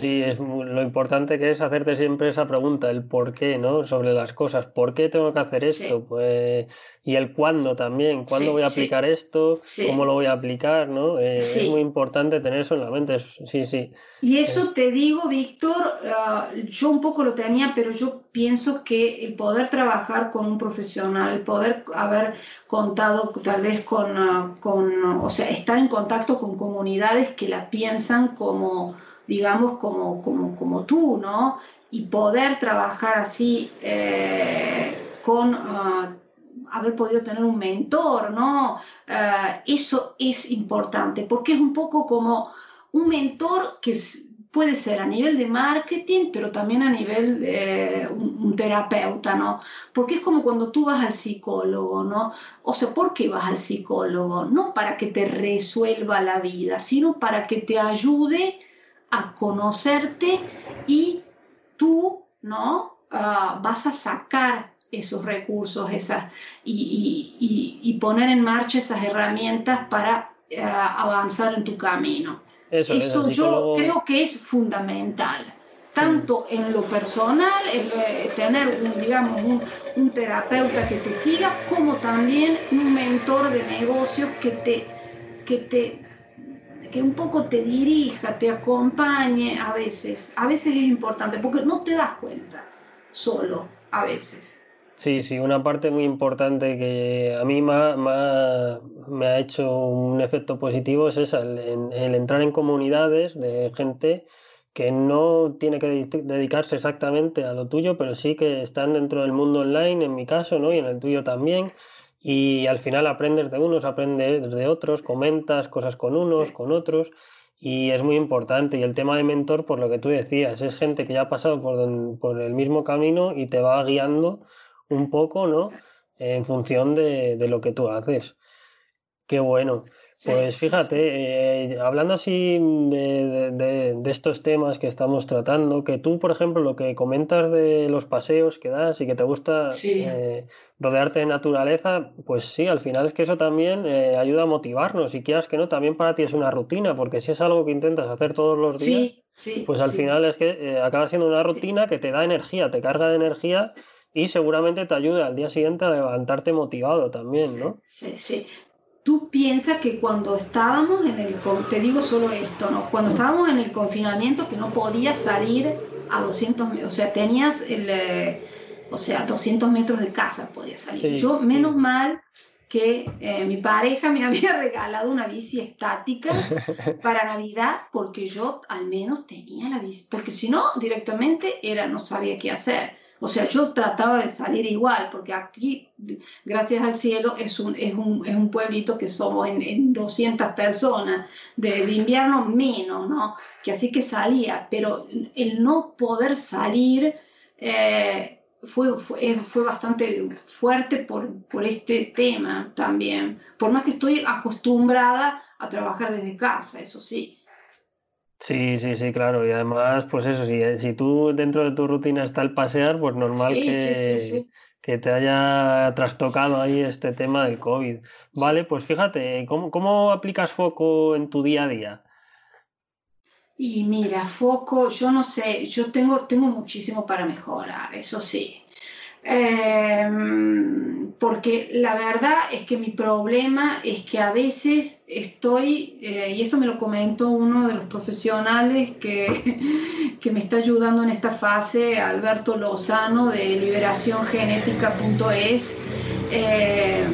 Sí, es lo importante que es hacerte siempre esa pregunta, el por qué, ¿no? Sobre las cosas, ¿por qué tengo que hacer esto? Pues, y el cuándo también, ¿cuándo voy a aplicar esto? ¿Cómo lo voy a aplicar? ¿no? Eh, es muy importante tener eso en la mente, sí, sí. Y eso te digo, Víctor, ah, yo un poco lo tenía, pero yo pienso que el poder trabajar con un profesional, el poder haber contado tal vez con, ah, con o sea, estar en contacto con comunidades que la piensan como digamos, como, como, como tú, ¿no? Y poder trabajar así eh, con ah, haber podido tener un mentor, ¿no? Ah, eso es importante, porque es un poco como un mentor que puede ser a nivel de marketing, pero también a nivel de un, un, terapeuta, ¿no? Porque es como cuando tú vas al psicólogo, ¿no? O sea, ¿por qué vas al psicólogo? No para que te resuelva la vida, sino para que te ayude a conocerte y tú, ¿no? Ah, vas a sacar esos recursos esas, y, poner en marcha esas herramientas para ah, avanzar en tu camino. Eso, yo creo que es fundamental, tanto en lo personal, eh, tener un, digamos, un, un, terapeuta que te siga, como también un mentor de negocios que te, que te que un poco te dirija, te acompañe a veces. A veces es importante porque no te das cuenta solo, a veces. Sí, sí, una parte muy importante que a mí me ha, hecho un efecto positivo es esa, el, entrar en comunidades de gente que no tiene que dedicarse exactamente a lo tuyo, pero sí que están dentro del mundo online, en mi caso, ¿no? Y en el tuyo también, y al final aprendes de unos, aprendes de otros, comentas cosas con unos, con otros y es muy importante. Y el tema de mentor, por lo que tú decías, es gente que ya ha pasado por, por el mismo camino y te va guiando un poco, ¿no? En función de, de lo que tú haces. Qué bueno. Pues fíjate, eh, hablando así de, estos temas que estamos tratando, que tú, por ejemplo, lo que comentas de los paseos que das y que te gusta eh, rodearte de naturaleza, pues sí, al final es que eso también eh, ayuda a motivarnos. Y quieras que no, también para ti es una rutina, porque si es algo que intentas hacer todos los días, pues al final es que acaba siendo una rutina que te da energía, te carga de energía y seguramente te ayuda al día siguiente a levantarte motivado también, ¿no? Sí, sí tú piensas que cuando estábamos en el, te digo solo esto, ¿no? Cuando estábamos en el confinamiento que no podías salir a 200, o sea, tenías el, eh, o sea, 200 metros de casa podías salir. Yo, menos mal que eh, mi pareja me había regalado una bici estática para Navidad porque yo al menos tenía la bici, porque si no, directamente era, no sabía qué hacer. O sea, yo trataba de salir igual, porque aquí, gracias al cielo, es un, es un, es un pueblito que somos en, en 200 personas, de, invierno menos, ¿no? Que así que salía, pero el no poder salir eh, fue, fue, fue, bastante fuerte por, por este tema también, por más que estoy acostumbrada a trabajar desde casa, eso sí. Sí, sí, sí, claro. Y además, pues eso, si, si tú dentro de tu rutina está el pasear, pues normal que, que te haya trastocado ahí este tema del COVID. Vale, pues fíjate, ¿cómo, cómo aplicas foco en tu día a día? Y mira, foco, yo no sé, yo tengo, tengo muchísimo para mejorar, eso sí. Em, porque la verdad es que mi problema es que a veces estoy, eh, y esto me lo comentó uno de los profesionales que, que me está ayudando en esta fase, Alberto Lozano de liberaciongenética.es, eh,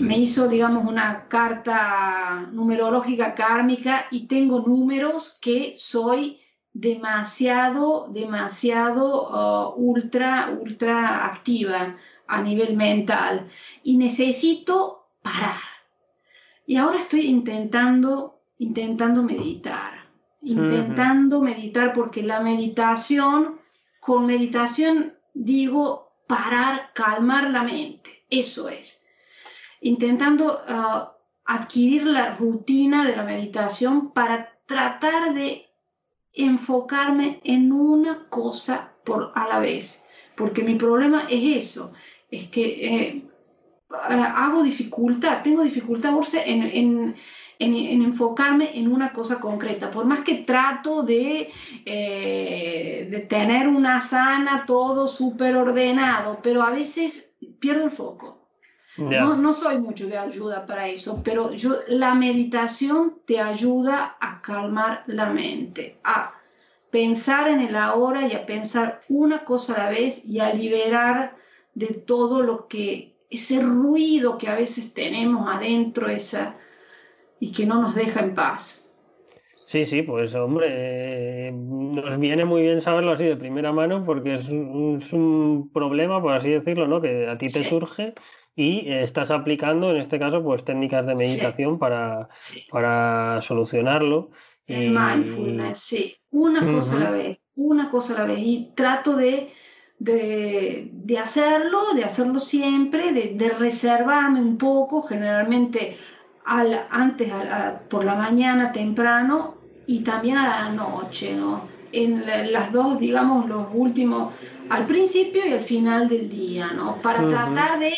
me hizo, digamos, una carta numerológica kármica y tengo números que soy demasiado, demasiado uh, ultra, ultra activa a nivel mental y necesito parar. Y ahora estoy intentando, intentando meditar, intentando meditar porque la meditación, con meditación digo parar, calmar la mente, eso es. Intentando uh, adquirir la rutina de la meditación para tratar de enfocarme en una cosa por a la vez, porque mi problema es eso, es que eh, hago dificultad, tengo dificultad en, en, en, enfocarme en una cosa concreta, por más que trato de, eh, de tener una sana, todo súper ordenado, pero a veces pierdo el foco. No, no, soy mucho de ayuda para eso, pero yo, la meditación te ayuda a calmar la mente, a pensar en el ahora y a pensar una cosa a la vez y a liberar de todo lo que, ese ruido que a veces tenemos adentro esa, y que no nos deja en paz. Sí, sí, pues hombre, nos viene muy bien saberlo así de primera mano porque es un, problema, por así decirlo, ¿no? Que a ti te surge y estás aplicando, en este caso, pues técnicas de meditación Para, para solucionarlo. El mindfulness, sí. Una cosa a la vez, una cosa a la vez. Y trato de, de, hacerlo, de hacerlo siempre, de, reservarme un poco, generalmente al, antes, por la mañana temprano y también a la noche, ¿no? En las dos, digamos, los últimos, al principio y al final del día, ¿no? Para tratar de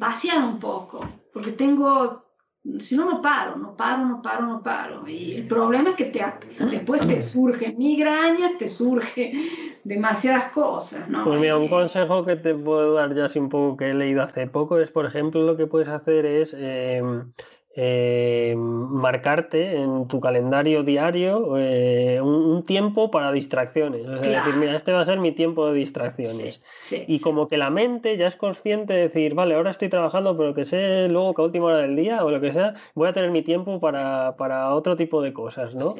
vaciar un poco, porque tengo si no, no paro, no paro, no paro, no paro. Y el problema es que te, después te surgen migrañas, te surge demasiadas cosas, ¿no? Pues mira, un consejo que te puedo dar ya así un poco que he leído hace poco es, por ejemplo, lo que puedes hacer es eh, eh, marcarte en tu calendario diario eh, un, tiempo para distracciones. Es decir, mira, este va a ser mi tiempo de distracciones. y como que la mente ya es consciente de decir, vale, ahora estoy trabajando, pero que sé luego que a última hora del día o lo que sea, voy a tener mi tiempo para, para otro tipo de cosas, ¿no?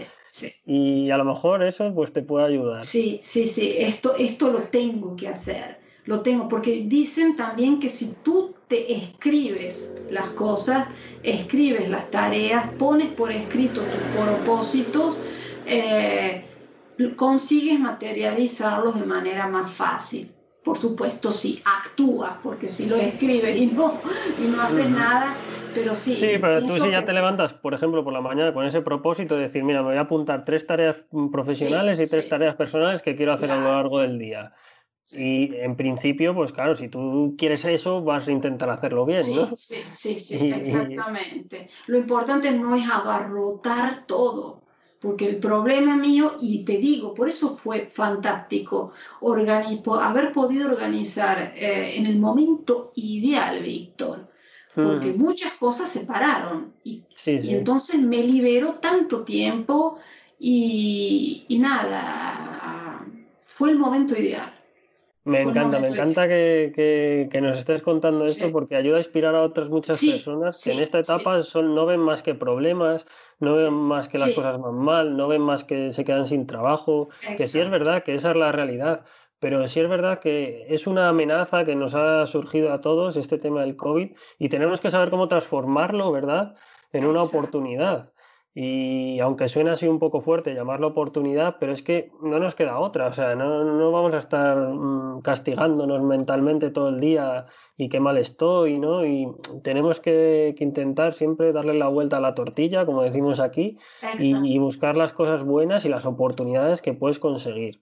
Y a lo mejor eso pues te puede ayudar. Sí, sí, sí, esto, esto lo tengo que hacer. Lo tengo, porque dicen también que si tú te escribes las cosas, escribes las tareas, pones por escrito tus propósitos, eh, consigues materializarlos de manera más fácil. Por supuesto, si actúas, porque si lo escribes y no, y no haces nada, pero sí. Sí, pero tú si ya te levantas, por ejemplo, por la mañana con ese propósito de decir, mira, me voy a apuntar tres tareas profesionales y tres tareas personales que quiero hacer a lo largo del día. Y en principio, pues claro, si tú quieres eso, vas a intentar hacerlo bien, ¿no? Sí, sí, sí, exactamente. Lo importante no es abarrotar todo, porque el problema mío, y te digo, por eso fue fantástico haber podido organizar eh, en el momento ideal, Víctor, porque muchas cosas se pararon y, y, entonces me liberó tanto tiempo y, y nada, fue el momento ideal. Me encanta, me encanta que, nos estés contando esto porque ayuda a inspirar a otras muchas personas que en esta etapa son, no ven más que problemas, no ven más que las cosas van mal, no ven más que se quedan sin trabajo, que sí es verdad que esa es la realidad, pero sí es verdad que es una amenaza que nos ha surgido a todos este tema del COVID y tenemos que saber cómo transformarlo, ¿verdad?, en una oportunidad. Y aunque suene así un poco fuerte llamarlo oportunidad, pero es que no nos queda otra. O sea, no, no vamos a estar mm, castigándonos mentalmente todo el día y qué mal estoy, ¿no? Y tenemos que, intentar siempre darle la vuelta a la tortilla, como decimos aquí, y, y, buscar las cosas buenas y las oportunidades que puedes conseguir.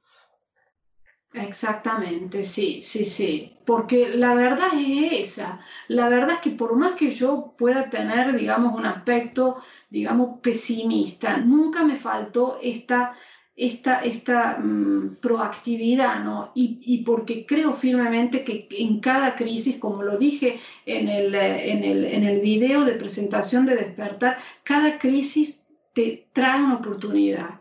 Exactamente, sí, sí, sí. Porque la verdad es esa. La verdad es que por más que yo pueda tener, digamos, un aspecto digamos, pesimista. Nunca me faltó esta, esta, esta mm, proactividad, ¿no? Y, porque creo firmemente que en cada crisis, como lo dije en el, en el, en el video de presentación de Despertar, cada crisis te trae una oportunidad.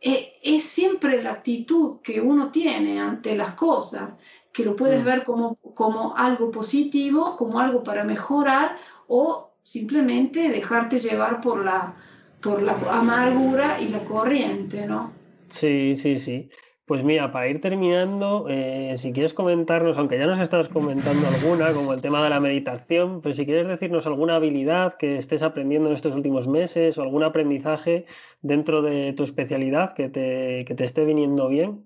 E, es siempre la actitud que uno tiene ante las cosas, que lo puedes mm. ver como, como algo positivo, como algo para mejorar o simplemente dejarte llevar por la, por la amargura y la corriente, ¿no? Sí, sí, sí. Pues mira, para ir terminando, eh, si quieres comentarnos, aunque ya nos estás comentando alguna, como el tema de la meditación, pues si quieres decirnos alguna habilidad que estés aprendiendo en estos últimos meses o algún aprendizaje dentro de tu especialidad que te, que te esté viniendo bien.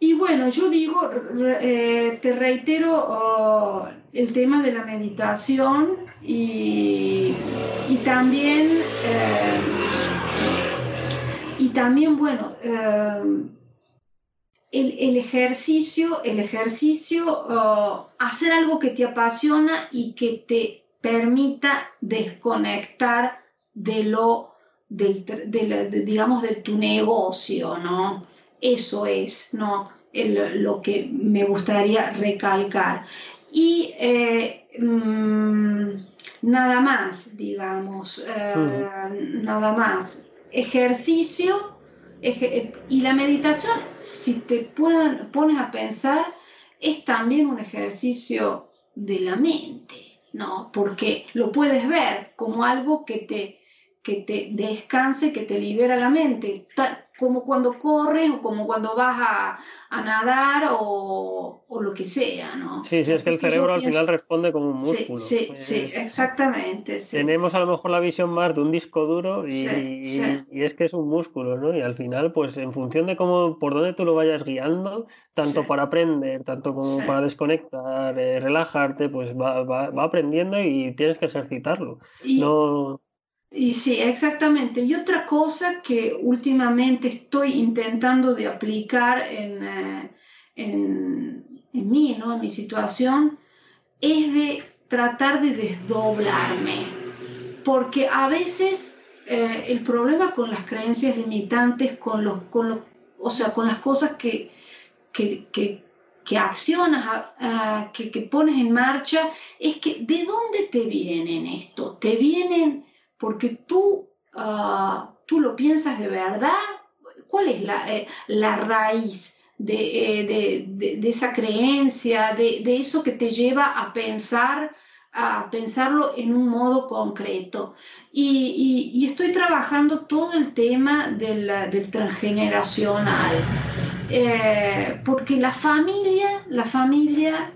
Y bueno, yo digo, eh, te reitero oh, el tema de la meditación, y, también, eh, y también, bueno, eh, el, ejercicio, el ejercicio, oh, hacer algo que te apasiona y que te permita desconectar de lo, de, digamos, de tu negocio, ¿no? Eso es, ¿no? lo que me gustaría recalcar. Y eh, mm, nada más, digamos, eh, nada más. Ejercicio y la meditación, si te pones a pensar, es también un ejercicio de la mente, ¿no? Porque lo puedes ver como algo que te, que te descanse, que te libera la mente como cuando corres o como cuando vas a, nadar o, lo que sea, ¿no? Sí, sí, es que el cerebro al final responde como un músculo. Sí, sí, exactamente. Tenemos a lo mejor la visión más de un disco duro y, es que es un músculo, ¿no? Y al final, pues en función de cómo, por dónde tú lo vayas guiando, tanto para aprender, tanto como para desconectar, eh, relajarte, pues va, va, va, aprendiendo y tienes que ejercitarlo. no y sí, exactamente. Y otra cosa que últimamente estoy intentando de aplicar en, eh, en, mí, ¿no? en mi situación, es de tratar de desdoblarme. Porque a veces eh, el problema con las creencias limitantes, con los, con o sea, con las cosas que, que, que, que accionas, que, que pones en marcha, es que ¿de dónde te vienen esto? Te vienen porque tú, ah, tú lo piensas de verdad. ¿Cuál es la, eh, la raíz de, eh, de, de, esa creencia, de, eso que te lleva a pensar? a pensarlo en un modo concreto. Y, y, estoy trabajando todo el tema del, del transgeneracional, eh, porque la familia, la familia,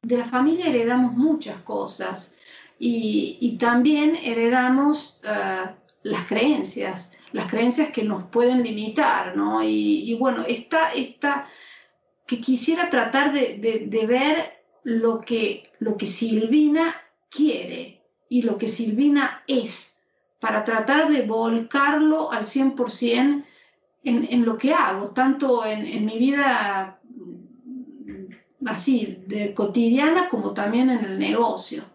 de la familia heredamos muchas cosas y, también heredamos eh, las creencias, las creencias que nos pueden limitar, ¿no? Y, bueno, esta, esta, que quisiera tratar de, ver lo que, lo que Silvina quiere y lo que Silvina es, para tratar de volcarlo al 100% en, en lo que hago, tanto en, en mi vida mm, así, de cotidiana como también en el negocio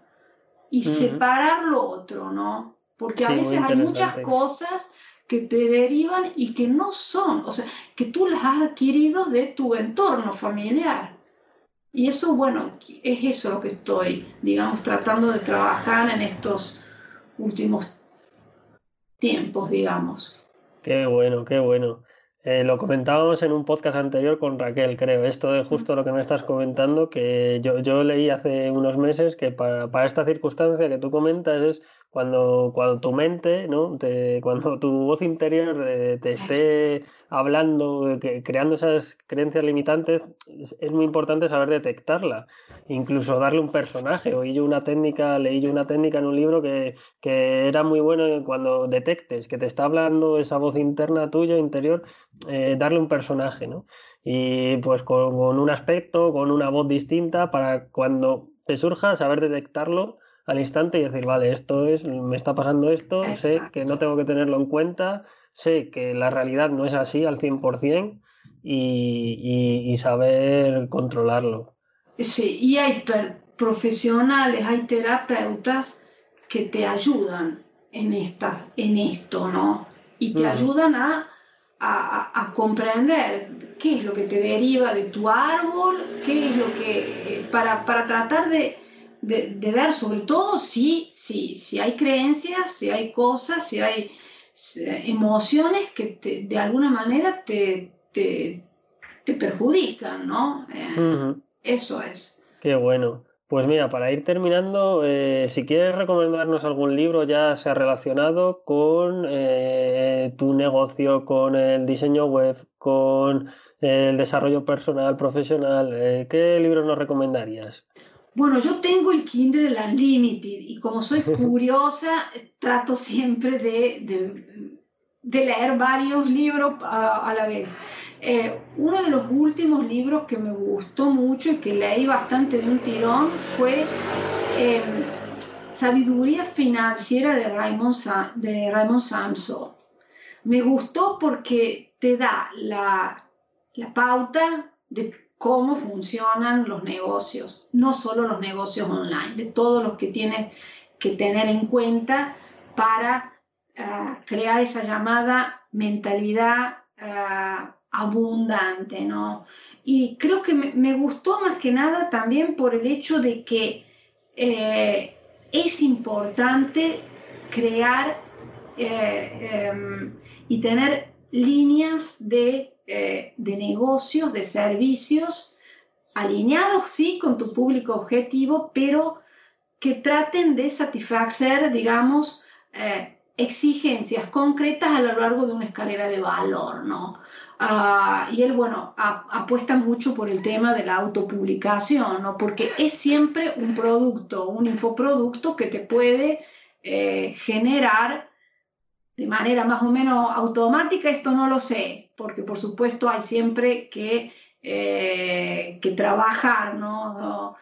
y separar lo otro, ¿no? Porque a veces hay muchas cosas que te derivan y que no son, o sea, que tú las has adquirido de tu entorno familiar. Y eso, bueno, es eso lo que estoy, digamos, tratando de trabajar en estos últimos tiempos, digamos. Qué bueno, qué bueno. Eh, lo comentábamos en un podcast anterior con Raquel, creo. Esto de justo lo que me estás comentando, que yo, yo leí hace unos meses que para, para esta circunstancia que tú comentas es cuando, cuando tu mente, ¿no? cuando tu voz interior eh, te esté hablando, creando esas creencias limitantes, es, muy importante saber detectarla, incluso darle un personaje. Oí yo una técnica, leí yo una técnica en un libro que, que era muy bueno cuando detectes que te está hablando esa voz interna tuya, interior, eh, darle un personaje, ¿no? Y pues con, con un aspecto, con una voz distinta, para cuando te surja, saber detectarlo al instante y decir, vale, esto es, me está pasando esto, sé que no tengo que tenerlo en cuenta, sé que la realidad no es así al 100% y, y, saber controlarlo. Sí, y hay profesionales, hay terapeutas que te ayudan en, esta, en esto, ¿no? Y te ayudan a, a, a, comprender qué es lo que te deriva de tu árbol, qué es lo que, para, para tratar de, de, ver sobre todo si, si, si hay creencias, si hay cosas, si hay emociones que de alguna manera te, te, perjudican, ¿no? Eh, eso es. Qué bueno. Pues mira, para ir terminando, eh, si quieres recomendarnos algún libro ya sea relacionado con eh, tu negocio, con el diseño web, con el desarrollo personal, profesional, ¿qué libro nos recomendarías? Bueno, yo tengo el Kindle Unlimited y como soy curiosa, trato siempre de, de, leer varios libros a, la vez. Eh, uno de los últimos libros que me gustó mucho y que leí bastante de un tirón fue em, Sabiduría financiera de Raymond, de Raymond Samson. Me gustó porque te da la, la pauta de cómo funcionan los negocios, no solo los negocios online, de todos los que tienes que tener en cuenta para uh, crear esa llamada mentalidad uh, abundante, ¿no? Y creo que me, gustó más que nada también por el hecho de que eh, es importante crear eh, eh, y tener líneas de, de, negocios, de servicios alineados, sí, con tu público objetivo, pero que traten de satisfacer, digamos, exigencias concretas a lo largo de una escalera de valor, ¿no? Uh, y él, bueno, apuesta mucho por el tema de la autopublicación, ¿no? Porque es siempre un producto, un infoproducto que te puede eh, generar de manera más o menos automática, esto no lo sé, porque por supuesto hay siempre que, eh, que trabajar, ¿no?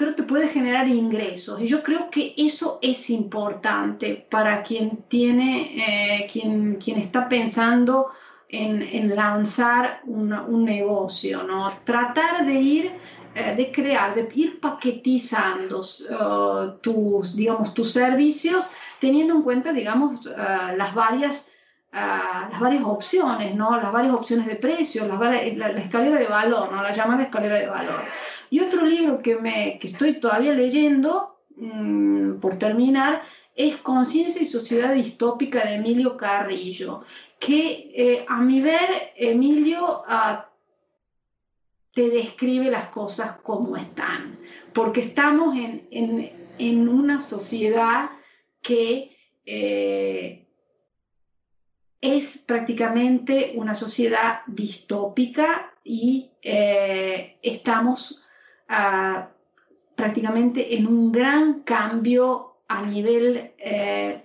pero te puede generar ingresos. Y yo creo que eso es importante para quien tiene, eh, quien, quien está pensando en, lanzar un negocio, ¿no? Tratar de ir, eh, de crear, de ir paquetizando uh, tus, digamos, tus servicios, teniendo en cuenta, digamos, uh, las varias... Las varias opciones, ¿no? las varias opciones de precios, la, la, escalera de valor, ¿no? la llamada escalera de valor. Y otro libro que, me, que estoy todavía leyendo, mmm, por terminar, es Conciencia y Sociedad Distópica de Emilio Carrillo, que eh, a mi ver, Emilio uh, te describe las cosas como están, porque estamos en, en, en una sociedad que eh, es prácticamente una sociedad distópica y eh, estamos uh, prácticamente en un gran cambio a nivel eh,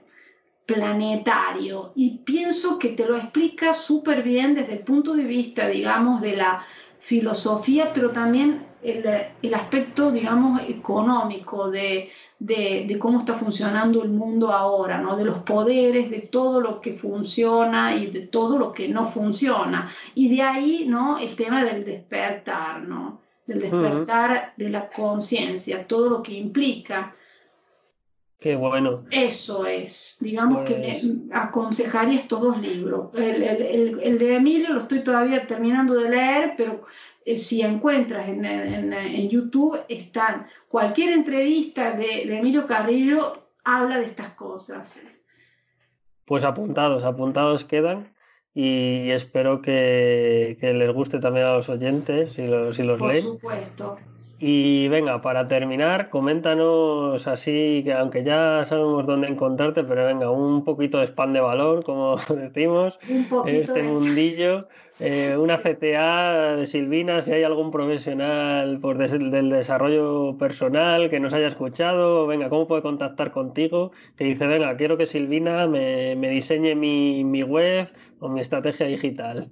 planetario. Y pienso que te lo explica súper bien desde el punto de vista, digamos, de la filosofía, pero también el, el aspecto, digamos, económico de, de, de, cómo está funcionando el mundo ahora, ¿no? de los poderes, de todo lo que funciona y de todo lo que no funciona. Y de ahí ¿no? el tema del despertar, ¿no? del despertar de la conciencia, todo lo que implica. Qué bueno. Eso es, digamos que me pues aconsejaría estos dos libros. El, el, el, de Emilio lo estoy todavía terminando de leer, pero si encuentras en, en, en, YouTube, están cualquier entrevista de, de Emilio Carrillo habla de estas cosas. Pues apuntados, apuntados quedan y espero que, que, les guste también a los oyentes si los, si los Por leen. supuesto. Y venga, para terminar, coméntanos así, que aunque ya sabemos dónde encontrarte, pero venga, un poquito de spam de valor, como decimos, un en este de... mundillo. Eh, una CTA de Silvina, si hay algún profesional por des del desarrollo personal que nos haya escuchado, venga, ¿cómo puede contactar contigo? Que dice, venga, quiero que Silvina me, me diseñe mi, mi web o mi estrategia digital.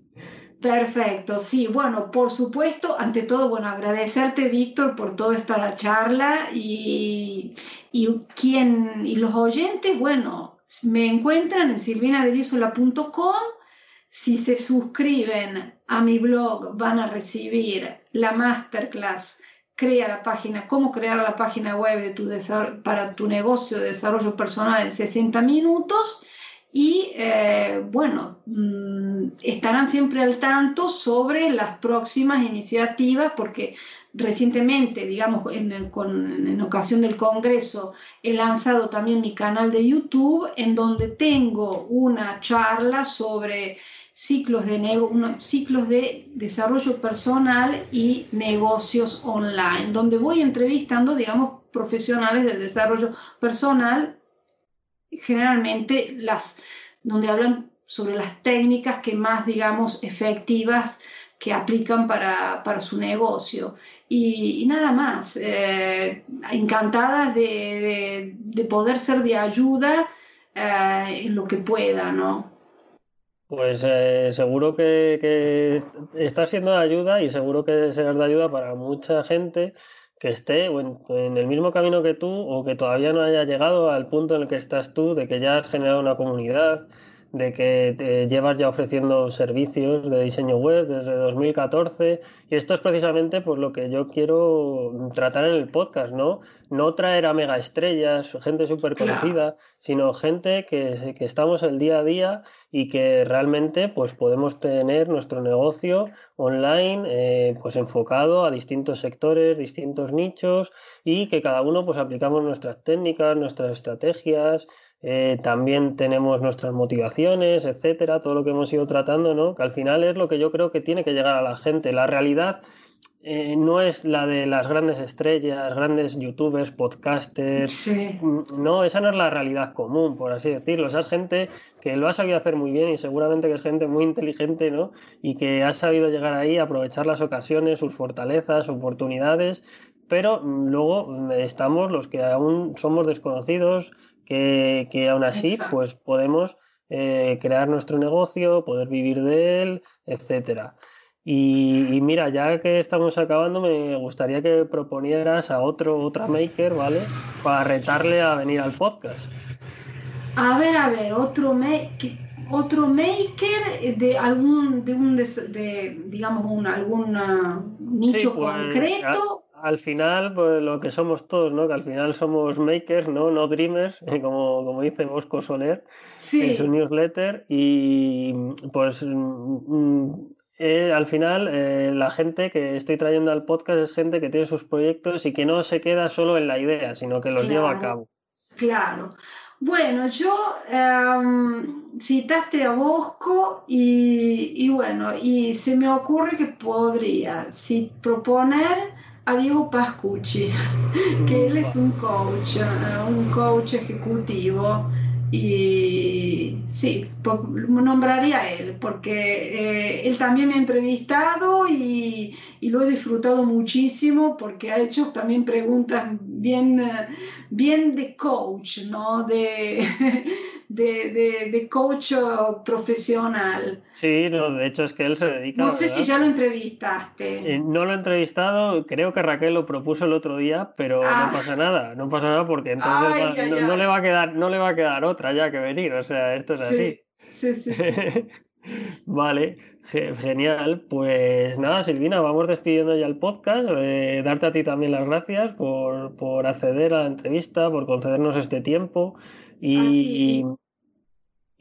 Perfecto, sí, bueno, por supuesto, ante todo, bueno, agradecerte, Víctor, por toda esta charla y, y, quien, y los oyentes, bueno, me encuentran en silvinadelisola.com. Si se suscriben a mi blog, van a recibir la masterclass Crea la página, cómo crear la página web de tu para tu negocio de desarrollo personal en 60 minutos y eh, bueno, mmm, estarán siempre al tanto sobre las próximas iniciativas porque recientemente, digamos, en, en, ocasión del Congreso, he lanzado también mi canal de YouTube en donde tengo una charla sobre ciclos de, ciclos de desarrollo personal y negocios online, donde voy entrevistando, digamos, profesionales del desarrollo personal generalmente las, donde hablan sobre las técnicas que más, digamos, efectivas que aplican para, para su negocio. Y, nada más, eh, encantada de, de, de, poder ser de ayuda eh, en lo que pueda, ¿no? Pues eh, seguro que, que está siendo de ayuda y seguro que será de ayuda para mucha gente que esté en, el mismo camino que tú o que todavía no haya llegado al punto en el que estás tú, de que ya has generado una comunidad, de que te llevas ya ofreciendo servicios de diseño web desde 2014 y esto es precisamente pues lo que yo quiero tratar en el podcast, ¿no? No traer a mega estrellas, gente súper conocida, sino gente que, que, estamos el día a día y que realmente pues podemos tener nuestro negocio online eh, pues enfocado a distintos sectores, distintos nichos y que cada uno pues aplicamos nuestras técnicas, nuestras estrategias, eh, también tenemos nuestras motivaciones, etcétera, todo lo que hemos ido tratando, ¿no? Que al final es lo que yo creo que tiene que llegar a la gente. La realidad eh, no es la de las grandes estrellas, grandes youtubers, podcasters. Mm, no, esa no es la realidad común, por así decirlo. Esa es gente que lo ha sabido hacer muy bien y seguramente que es gente muy inteligente, ¿no? Y que ha sabido llegar ahí, aprovechar las ocasiones, sus fortalezas, oportunidades. Pero mm, luego mm, estamos los que aún somos desconocidos, que, que aún así pues podemos eh, crear nuestro negocio, poder vivir de él, etcétera. Y, mira, ya que estamos acabando, me gustaría que proponieras a otro, otra maker, ¿vale? Para retarle a venir al podcast. A ver, a ver, otro maker, otro maker de algún, de un, de, digamos, un, algún nicho pues, concreto al final, pues lo que somos todos, ¿no? Que al final somos makers, ¿no? No dreamers, como, como dice Bosco Soler en su newsletter. Y pues mm, eh, al final eh, la gente que estoy trayendo al podcast es gente que tiene sus proyectos y que no se queda solo en la idea, sino que los lleva a cabo. Claro. Bueno, yo em, citaste a Bosco y, y, bueno, y se me ocurre que podría si proponer a Diego Pascucci, que él es un coach, eh, un coach ejecutivo. Y sí, nombraría a él, porque eh, él también me ha entrevistado y, y, lo he disfrutado muchísimo porque ha hecho también preguntas bien, eh, bien de coach, ¿no? De, de, de, coach profesional. Sí, de hecho es que él se dedica. No sé si ya lo entrevistaste. Eh, no lo he entrevistado, creo que Raquel lo propuso el otro día, pero no ah. pasa nada, no pasa nada porque entonces no, le va a quedar, no le va a quedar otra ya que venir, o sea, esto es así. Sí, sí, sí. vale, genial. Pues nada, Silvina, vamos despidiendo ya el podcast. Eh, darte a ti también las gracias por, por acceder a la entrevista, por concedernos este tiempo. Y,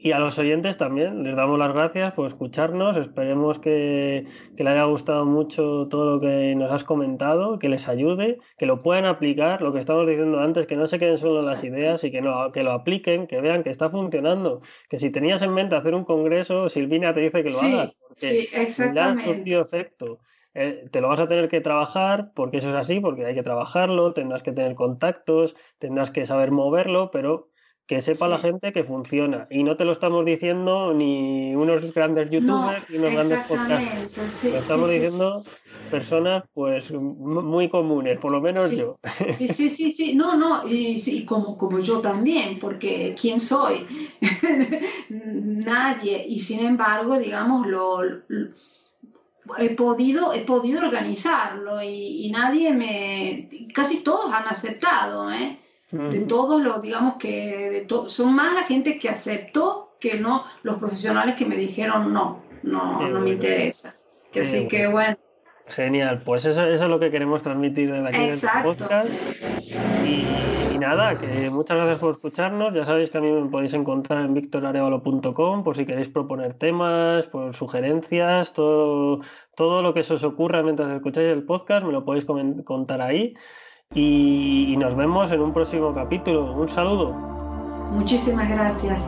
y a los oyentes también les damos las gracias por escucharnos. Esperemos que, que, les haya gustado mucho todo lo que nos has comentado, que les ayude, que lo puedan aplicar, lo que estamos diciendo antes, que no se queden solo las ideas y que, no, que lo apliquen, que vean que está funcionando. Que si tenías en mente hacer un congreso, Silvina te dice que lo hagas, porque ya ha surtido efecto. Eh, te lo vas a tener que trabajar porque eso es así, porque hay que trabajarlo, tendrás que tener contactos, tendrás que saber moverlo, pero que sepa la gente que funciona. Y no te lo estamos diciendo ni unos grandes youtubers ni unos grandes podcasts. lo estamos diciendo personas pues muy comunes, por lo menos yo. Sí, sí, sí, no, no, y, como, como yo también, porque ¿quién soy? Nadie. Y sin embargo, digamos, lo, he podido, he podido organizarlo y, y, nadie me, casi todos han aceptado, ¿eh? De todos los, digamos que son más la gente que aceptó que no los profesionales que me dijeron no, no, no me interesa. Que así que bueno. Genial, pues eso, eso, es lo que queremos transmitir desde aquí en el podcast. Y, nada, que muchas gracias por escucharnos. Ya sabéis que a mí me podéis encontrar en victorarevalo.com por si queréis proponer temas, por sugerencias, todo, todo lo que se os ocurra mientras escucháis el podcast, me lo podéis contar ahí y, nos vemos en un próximo capítulo. Un saludo. Muchísimas gracias.